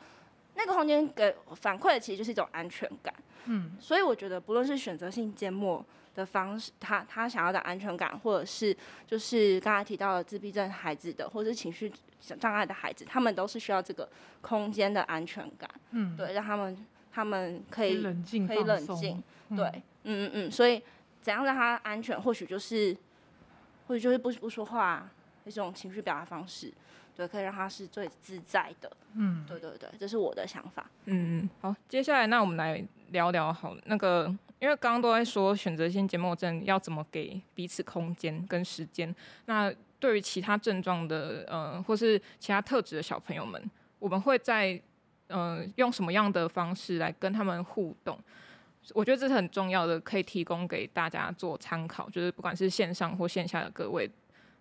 那个空间给反馈的其实就是一种安全感。嗯，所以我觉得不论是选择性缄默的方式，他他想要的安全感，或者是就是刚才提到的自闭症孩子的，或者是情绪障碍的孩子，他们都是需要这个空间的安全感。嗯，对，让他们他们可以冷静，可以冷静。对，嗯嗯嗯，所以怎样让他安全，或许就是或者就是不不说话一种情绪表达方式，对，可以让他是最自在的。嗯，对对对，这是我的想法。嗯嗯，好，接下来那我们来聊聊好那个。因为刚刚都在说选择性缄默症要怎么给彼此空间跟时间，那对于其他症状的呃或是其他特质的小朋友们，我们会在呃用什么样的方式来跟他们互动？我觉得这是很重要的，可以提供给大家做参考。就是不管是线上或线下的各位，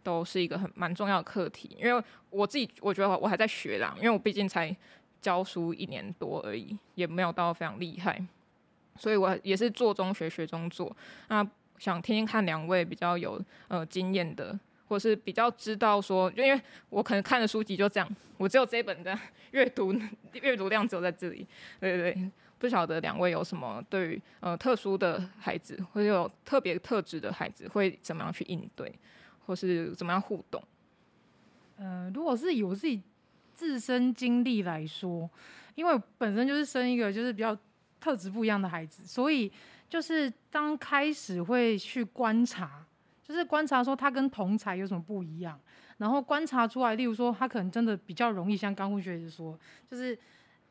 都是一个很蛮重要的课题。因为我自己我觉得我还在学啦，因为我毕竟才教书一年多而已，也没有到非常厉害。所以我也是做中学，学中做。那想听听看两位比较有呃经验的，或是比较知道说，就因为我可能看的书籍就这样，我只有这一本的 阅读阅读量只有在这里。对对对，不晓得两位有什么对于呃特殊的孩子，或者有特别特质的孩子会怎么样去应对，或是怎么样互动？呃，如果是以我自己自身经历来说，因为本身就是生一个就是比较。特质不一样的孩子，所以就是刚开始会去观察，就是观察说他跟同才有什么不一样，然后观察出来，例如说他可能真的比较容易像刚刚学姐说，就是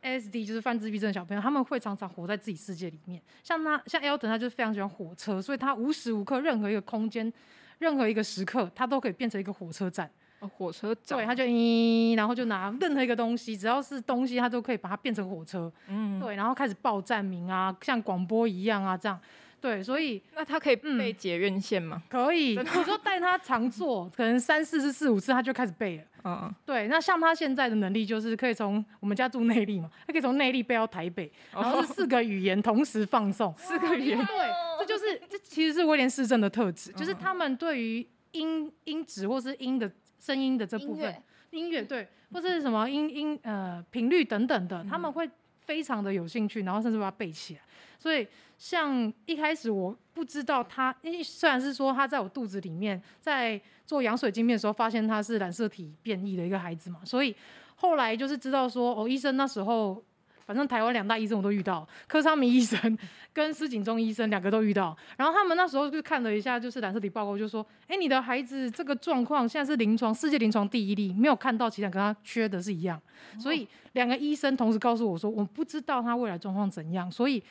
ASD 就是犯自闭症的小朋友，他们会常常活在自己世界里面。像他像 Elton 他就非常喜欢火车，所以他无时无刻任何一个空间、任何一个时刻，他都可以变成一个火车站。哦，火车站，对，他就咦，然后就拿任何一个东西，只要是东西，他都可以把它变成火车。嗯，对，然后开始报站名啊，像广播一样啊，这样。对，所以那他可以背捷运线吗？可以，我说带他常坐，可能三四次、四五次，他就开始背了。嗯，对。那像他现在的能力，就是可以从我们家住内地嘛，他可以从内地背到台北，然后是四个语言同时放送。四个语言，对，这就是这其实是威廉市政的特质，就是他们对于音音质或是音的声音的这部分，音乐对，或是什么音音呃频率等等的，他们会非常的有兴趣，然后甚至把它背起来。所以，像一开始我不知道他，因为虽然是说他在我肚子里面，在做羊水镜片的时候，发现他是染色体变异的一个孩子嘛，所以后来就是知道说，哦，医生那时候，反正台湾两大医生我都遇到，柯昌明医生跟施景忠医生两个都遇到，然后他们那时候就看了一下，就是染色体报告，就说，哎，你的孩子这个状况现在是临床世界临床第一例，没有看到其他跟他缺的是一样，所以两个医生同时告诉我说，我不知道他未来状况怎样，所以。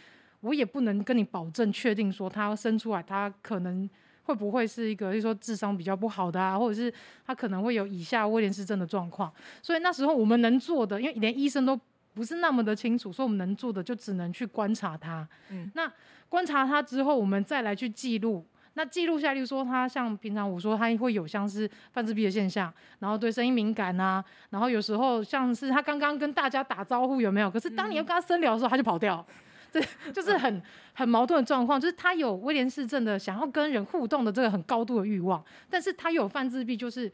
我也不能跟你保证确定说他生出来他可能会不会是一个，就是说智商比较不好的啊，或者是他可能会有以下威廉氏症的状况。所以那时候我们能做的，因为连医生都不是那么的清楚，所以我们能做的就只能去观察他。嗯，那观察他之后，我们再来去记录。那记录下，例如说他像平常我说他会有像是泛自闭的现象，然后对声音敏感啊，然后有时候像是他刚刚跟大家打招呼有没有？可是当你要跟他深聊的时候，他就跑掉。对，就是很很矛盾的状况，就是他有威廉氏症的想要跟人互动的这个很高度的欲望，但是他有泛自闭，就是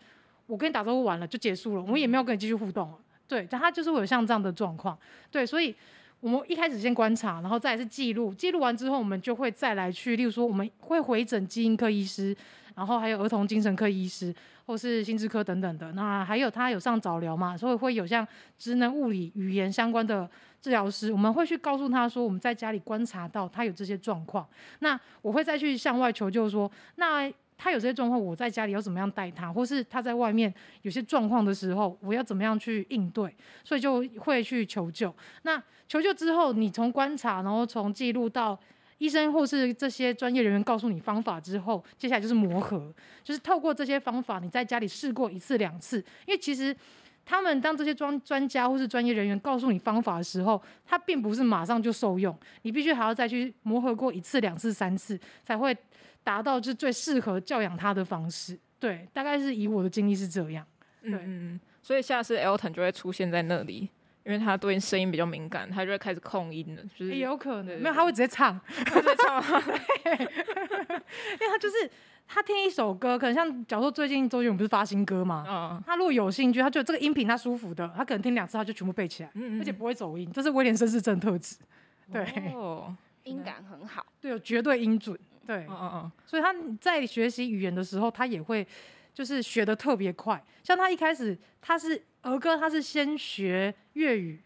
我跟你打招呼完了就结束了，我也没有跟你继续互动了。对，但他就是会有像这样的状况。对，所以我们一开始先观察，然后再来是记录，记录完之后，我们就会再来去，例如说我们会回诊基因科医师，然后还有儿童精神科医师，或是心智科等等的。那还有他有上早疗嘛，所以会有像职能、物理、语言相关的。治疗师，我们会去告诉他说，我们在家里观察到他有这些状况，那我会再去向外求救说，那他有这些状况，我在家里要怎么样带他，或是他在外面有些状况的时候，我要怎么样去应对，所以就会去求救。那求救之后，你从观察，然后从记录到医生或是这些专业人员告诉你方法之后，接下来就是磨合，就是透过这些方法，你在家里试过一次两次，因为其实。他们当这些专专家或是专业人员告诉你方法的时候，他并不是马上就受用，你必须还要再去磨合过一次、两次、三次，才会达到就是最适合教养他的方式。对，大概是以我的经历是这样。对，嗯，所以下次 Elton 就会出现在那里，因为他对声音比较敏感，他就会开始控音了。就是也有可能，没有，他会直接唱，他直接唱，因为他就是。他听一首歌，可能像假如说最近周杰伦不是发新歌嘛？嗯，他如果有兴趣，他觉得这个音频他舒服的，他可能听两次他就全部背起来，嗯嗯，而且不会走音，这是威廉绅士症特质。对，哦，音感很好，对，有绝对音准，对，嗯嗯嗯，所以他在学习语言的时候，他也会就是学的特别快。像他一开始他是儿歌，他是先学粤语。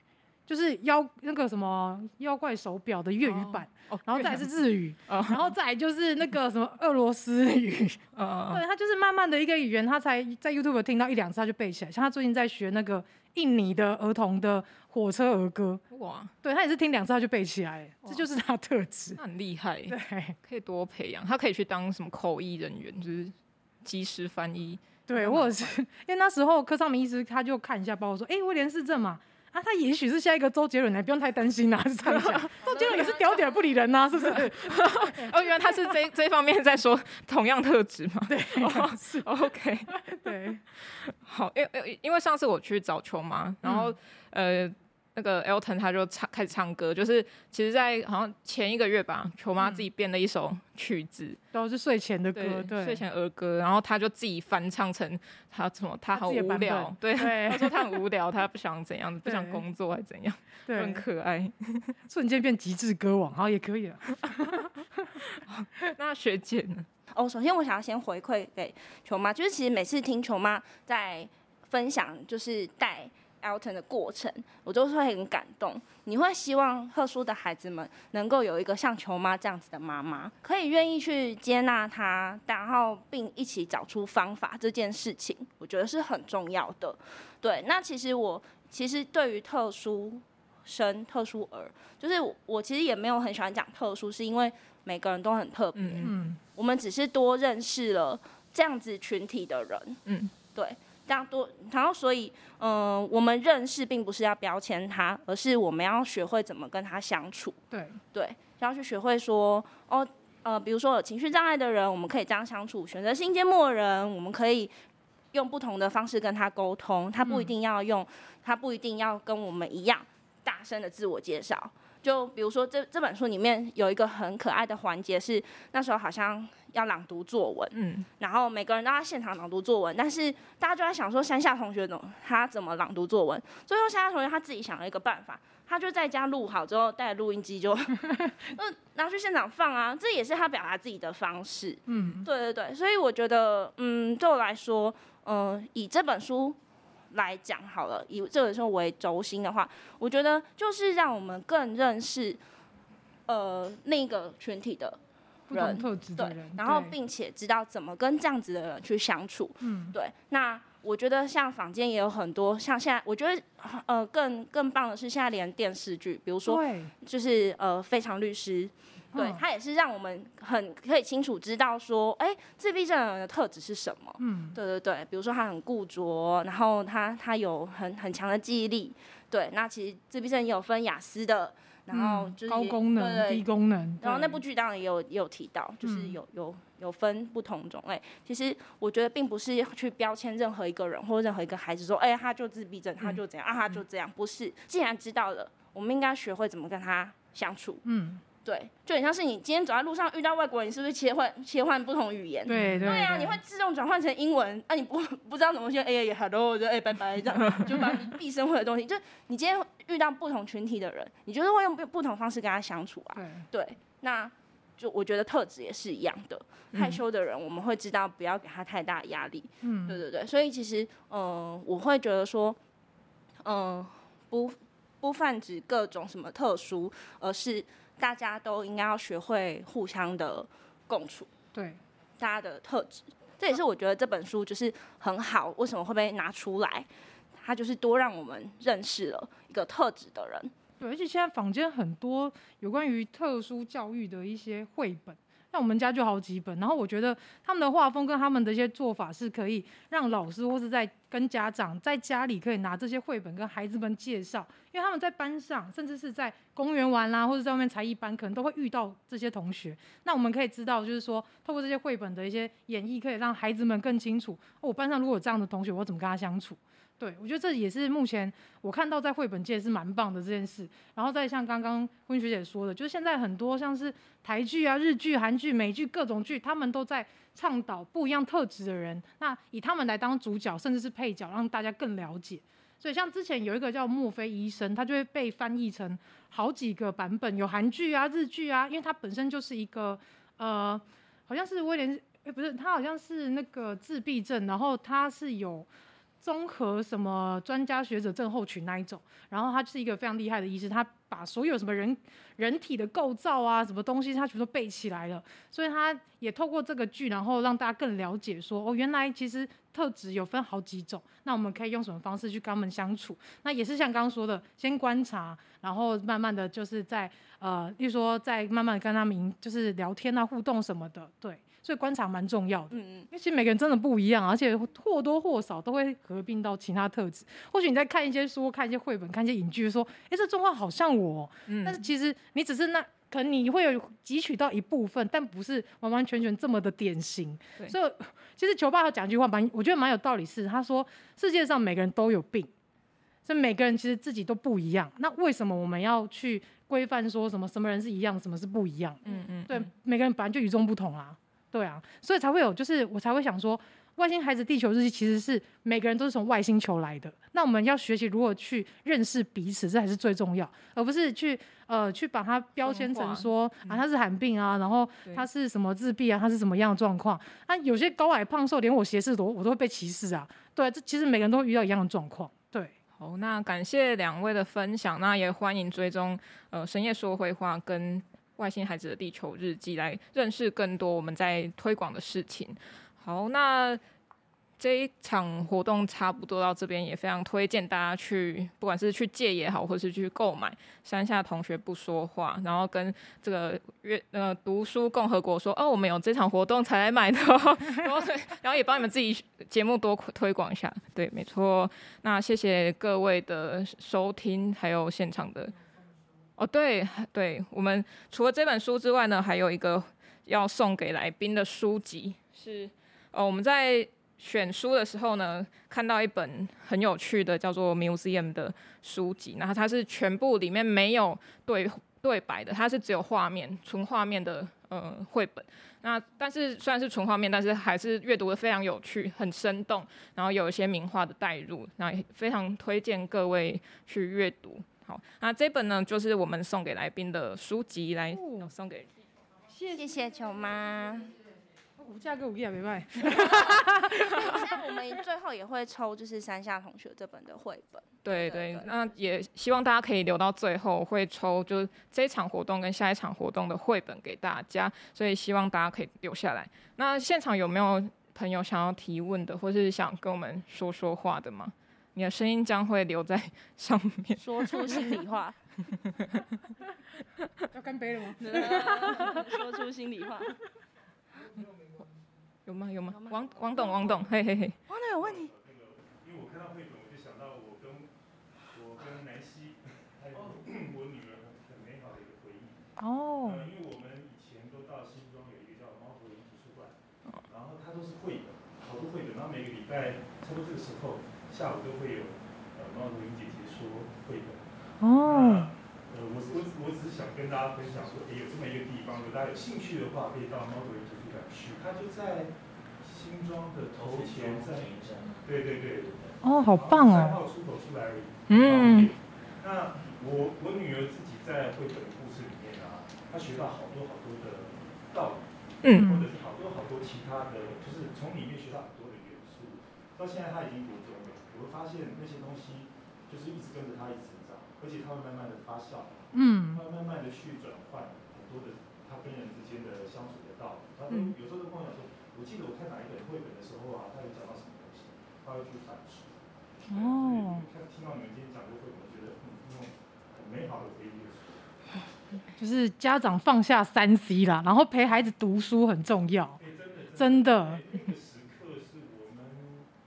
就是妖那个什么妖怪手表的粤语版，哦、然后再是日语，哦、然后再就是那个什么俄罗斯语，哦、对，他就是慢慢的一个语言，他才在 YouTube 听到一两次他就背起来。像他最近在学那个印尼的儿童的火车儿歌，哇，对他也是听两次他就背起来，哇。这就是他特质，他很厉害，对，可以多培养，他可以去当什么口译人员，就是即时翻译，对，或者是因为那时候柯尚明医师他就看一下包，说，哎，威廉市政嘛。啊，他也许是下一个周杰伦，呢不用太担心呐、啊，是这样讲。周杰伦也是屌屌不理人呐、啊，是不是？哦，原来他是这这方面在说同样特质嘛？对，哦、是 OK。对，好，因为因为上次我去找球嘛，然后、嗯、呃。那个 Elton 他就唱开始唱歌，就是其实，在好像前一个月吧，球妈自己编了一首曲子，都是睡前的歌，睡前儿歌，然后他就自己翻唱成他什么，他很无聊，对，对他说他很无聊，他不想怎样，不想工作还是怎样，对，很可爱，瞬间变极致歌王，好也可以了。那学姐呢？哦，首先我想要先回馈给球妈，就是其实每次听球妈在分享，就是带。Elton 的过程，我都是会很感动。你会希望特殊的孩子们能够有一个像球妈这样子的妈妈，可以愿意去接纳他，然后并一起找出方法。这件事情，我觉得是很重要的。对，那其实我其实对于特殊生、特殊儿，就是我，我其实也没有很喜欢讲特殊，是因为每个人都很特别。嗯，我们只是多认识了这样子群体的人。嗯，对。这样多，然后所以，嗯、呃，我们认识并不是要标签他，而是我们要学会怎么跟他相处。对对，要去学会说，哦，呃，比如说有情绪障碍的人，我们可以这样相处；选择性缄默的人，我们可以用不同的方式跟他沟通。他不一定要用，嗯、他不一定要跟我们一样大声的自我介绍。就比如说这这本书里面有一个很可爱的环节是，那时候好像要朗读作文，嗯，然后每个人都要现场朗读作文，但是大家就在想说山下同学怎他怎么朗读作文？最后山下同学他自己想了一个办法，他就在家录好之后带录音机就，嗯，拿去现场放啊，这也是他表达自己的方式，嗯，对对对，所以我觉得，嗯，对我来说，嗯、呃，以这本书。来讲好了，以这本书为轴心的话，我觉得就是让我们更认识，呃，那一个群体的人，对，然后并且知道怎么跟这样子的人去相处。嗯，对。那我觉得像坊间也有很多，像现在我觉得呃更更棒的是现在连电视剧，比如说就是呃非常律师。对，他也是让我们很可以清楚知道说，哎，自闭症人的特质是什么？嗯，对对对，比如说他很固着，然后他他有很很强的记忆力。对，那其实自闭症也有分雅思的，然后就是、嗯、高功能、低功能。然后那部剧当然也有也有提到，就是有有有分不同种类。其实我觉得并不是去标签任何一个人或者任何一个孩子说，哎，他就自闭症，他就怎样、嗯、啊，他就这样。不是，既然知道了，我们应该学会怎么跟他相处。嗯。对，就很像是你今天走在路上遇到外国人，你是不是切换切换不同语言？对对，对。对啊，你会自动转换成英文，啊，你不不知道怎么说，哎呀，hello，就哎拜拜这样，就把你毕生会的东西，就你今天遇到不同群体的人，你就是会用不同方式跟他相处啊。对。对，那就我觉得特质也是一样的，害羞的人我们会知道不要给他太大压力。嗯。对对对，所以其实嗯、呃，我会觉得说，嗯、呃，不不泛指各种什么特殊，而是。大家都应该要学会互相的共处，对，大家的特质，这也是我觉得这本书就是很好，为什么会被拿出来？它就是多让我们认识了一个特质的人。对，而且现在坊间很多有关于特殊教育的一些绘本。像我们家就好几本，然后我觉得他们的画风跟他们的一些做法是可以让老师或是在跟家长在家里可以拿这些绘本跟孩子们介绍，因为他们在班上甚至是在公园玩啦，或者在外面才艺班，可能都会遇到这些同学。那我们可以知道，就是说透过这些绘本的一些演绎，可以让孩子们更清楚，我班上如果有这样的同学，我怎么跟他相处。对，我觉得这也是目前我看到在绘本界是蛮棒的这件事。然后再像刚刚温学姐说的，就是现在很多像是台剧啊、日剧、韩剧、美剧各种剧，他们都在倡导不一样特质的人，那以他们来当主角，甚至是配角，让大家更了解。所以像之前有一个叫墨菲医生，他就会被翻译成好几个版本，有韩剧啊、日剧啊，因为他本身就是一个呃，好像是威廉，哎，不是，他好像是那个自闭症，然后他是有。综合什么专家学者症候群那一种，然后他是一个非常厉害的医师，他把所有什么人人体的构造啊，什么东西他全都背起来了，所以他也透过这个剧，然后让大家更了解说，哦，原来其实特质有分好几种，那我们可以用什么方式去跟他们相处？那也是像刚刚说的，先观察，然后慢慢的就是在呃，例如说再慢慢跟他们就是聊天啊、互动什么的，对。所以观察蛮重要的，嗯嗯，因为其实每个人真的不一样，而且或多或少都会合并到其他特质。或许你在看一些书、看一些绘本、看一些影剧，说，哎，这状况好像我，嗯，但是其实你只是那，可能你会有汲取到一部分，但不是完完全全这么的典型。所以其实球爸他讲一句话蛮，我觉得蛮有道理，是他说世界上每个人都有病，所以每个人其实自己都不一样。那为什么我们要去规范说什么什么人是一样，什么是不一样？嗯嗯，对，每个人本来就与众不同啊。对啊，所以才会有，就是我才会想说，外星孩子地球日记其实是每个人都是从外星球来的。那我们要学习如何去认识彼此，这才是最重要，而不是去呃去把它标签成说啊他是罕病啊，然后他是什么自闭啊，他是什么样的状况。那有些高矮胖瘦，连我斜视都我都会被歧视啊。对，这其实每个人都遇到一样的状况。对，好，那感谢两位的分享，那也欢迎追踪呃深夜说会话跟。外星孩子的地球日记，来认识更多我们在推广的事情。好，那这一场活动差不多到这边，也非常推荐大家去，不管是去借也好，或是去购买《山下同学不说话》，然后跟这个阅呃读书共和国说哦，我们有这场活动才来买的，然 后然后也帮你们自己节目多推广一下。对，没错。那谢谢各位的收听，还有现场的哦，对 对，我们除了这本书之外呢，还有一个要送给来宾的书籍是哦，我们在。选书的时候呢，看到一本很有趣的叫做《Museum》的书籍，然后它是全部里面没有对对白的，它是只有画面，纯画面的呃绘本。那但是虽然是纯画面，但是还是阅读的非常有趣，很生动，然后有一些名画的代入，那也非常推荐各位去阅读。好，那这本呢就是我们送给来宾的书籍，来送给，谢谢球妈。五价跟五价没卖。那我们最后也会抽，就是山下同学这本的绘本。对对，对，那也希望大家可以留到最后，会抽就是这一场活动跟下一场活动的绘本给大家，所以希望大家可以留下来。那现场有没有朋友想要提问的，或是想跟我们说说话的吗？你的声音将会留在 上面，说出心里话。要干杯了吗？说出心里话。有吗？有吗？王王董，王董，嘿嘿嘿。王董有问题。因为我看到绘本，我就想到我跟我跟南希，还有我女儿很美好的一个回忆。哦。因为我们以前都到新庄有一个叫猫头鹰图书馆，然后它都是绘本，好多绘本，然后每个礼拜差不多这个时候下午都会有呃猫头鹰姐姐说绘本。哦。呃，我我我只是想跟大家分享说，诶，有这么一个地方，如果大家有兴趣的话，可以到猫头鹰图书馆去。它就在新庄的头前站，对对对。哦，好棒哦。三号出口出来而已。嗯。那我我女儿自己在绘本的故事里面啊，她学到好多好多的道理，嗯，或者是好多好多其他的，就是从里面学到很多的元素。到现在她已经读中了，我会发现那些东西就是一直跟着她一直。而且他会慢慢的发酵，嗯，他会慢慢的去转换很多的他跟人之间的相处的道理。他都有时候都跟我讲说，我记得我看哪一本绘本的时候啊，他有讲到什么东西，他会去反刍。哦。看听到你们今天讲这个绘本，我觉得嗯，那种很美好的回忆。就是家长放下三 C 啦，然后陪孩子读书很重要。真的时刻是我们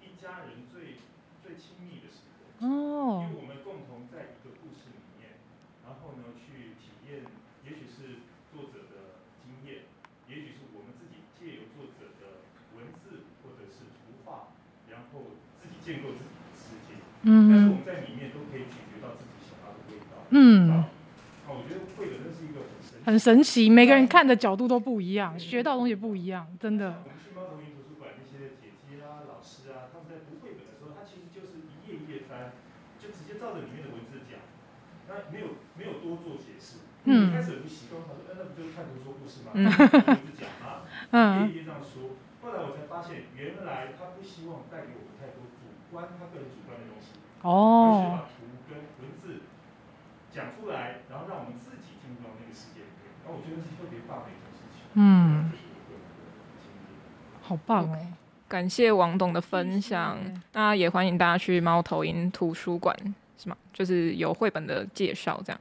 一家人最最亲密的经验，也许是我们自己借由作者的文字或者是图画，然后自己建构自己的世界。嗯，但是我们在里面都可以咀嚼到自己想要的味道。嗯，啊我觉得绘本真是一个很神奇，每个人看的角度都不一样，学到东西不一样，真的。我们去猫头鹰图书馆那些姐姐啊、老师啊，他们在读绘本的时候，他其实就是一页一页翻，就直接照着里面的文字讲，那没有没有多做解释。嗯。一开始很不习惯，他说：“哎，那不就是看图说故事吗？”嗯。文字讲吗？嗯。一页一页这样说，后来我才发现，原来他不希望带给我们太多主观，他个人主观的东西。哦，把图跟文字讲出来，然后让我们自己进入到那个世界里面。然后我觉得是特别棒的一件事情。嗯，好棒哦！感谢王董的分享。那也欢迎大家去猫头鹰图书馆，是吗？就是有绘本的介绍这样。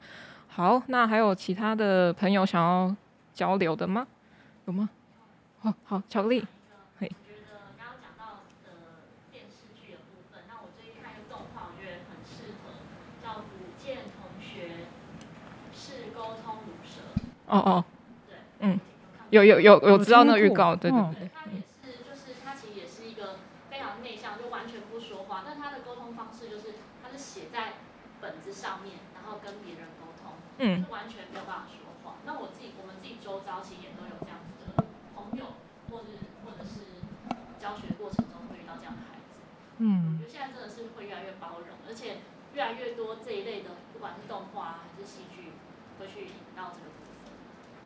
好，那还有其他的朋友想要交流的吗？有吗？哦，好，巧克力。哦哦，对，嗯，有有有有知道那个预告，对对对。他也是，就是他其实也是一个非常内向，就完全不说话，但他的沟通方式就是他是写在本子上面，然后跟别人沟通，嗯，完全没有办法说话。那我自己，我们自己周遭其实也都有这样子的朋友，或者或者是教学过程中会遇到这样的孩子，嗯，我觉得现在真的是会越来越包容，而且越来越多这一类的，不管是动画还是戏剧，会去引到这个。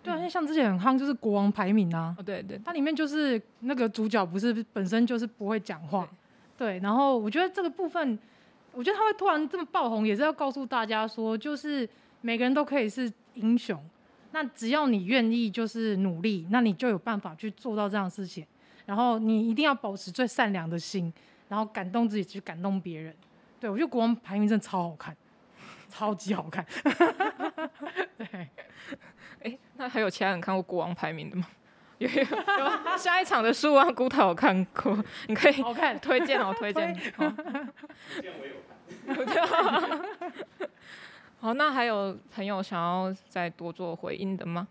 对啊，像之前很夯，就是国王排名啊。哦，对对，它里面就是那个主角不是本身就是不会讲话，对，对。然后我觉得这个部分，我觉得他会突然这么爆红，也是要告诉大家说，就是每个人都可以是英雄。那只要你愿意，就是努力，那你就有办法去做到这样的事情。然后你一定要保持最善良的心，然后感动自己去感动别人。对，我觉得国王排名真的超好看，超级好看。对，哎、那还有其他人看过国王排名的吗？有 有有，下一场的书啊，古塔有看过，你可以好看，推荐哦，推荐。好，那还有朋友想要再多做回应的吗？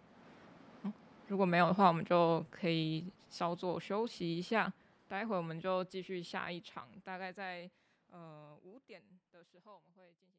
如果没有的话，我们就可以稍作休息一下，待会我们就继续下一场，大概在呃五点的时候我们会进。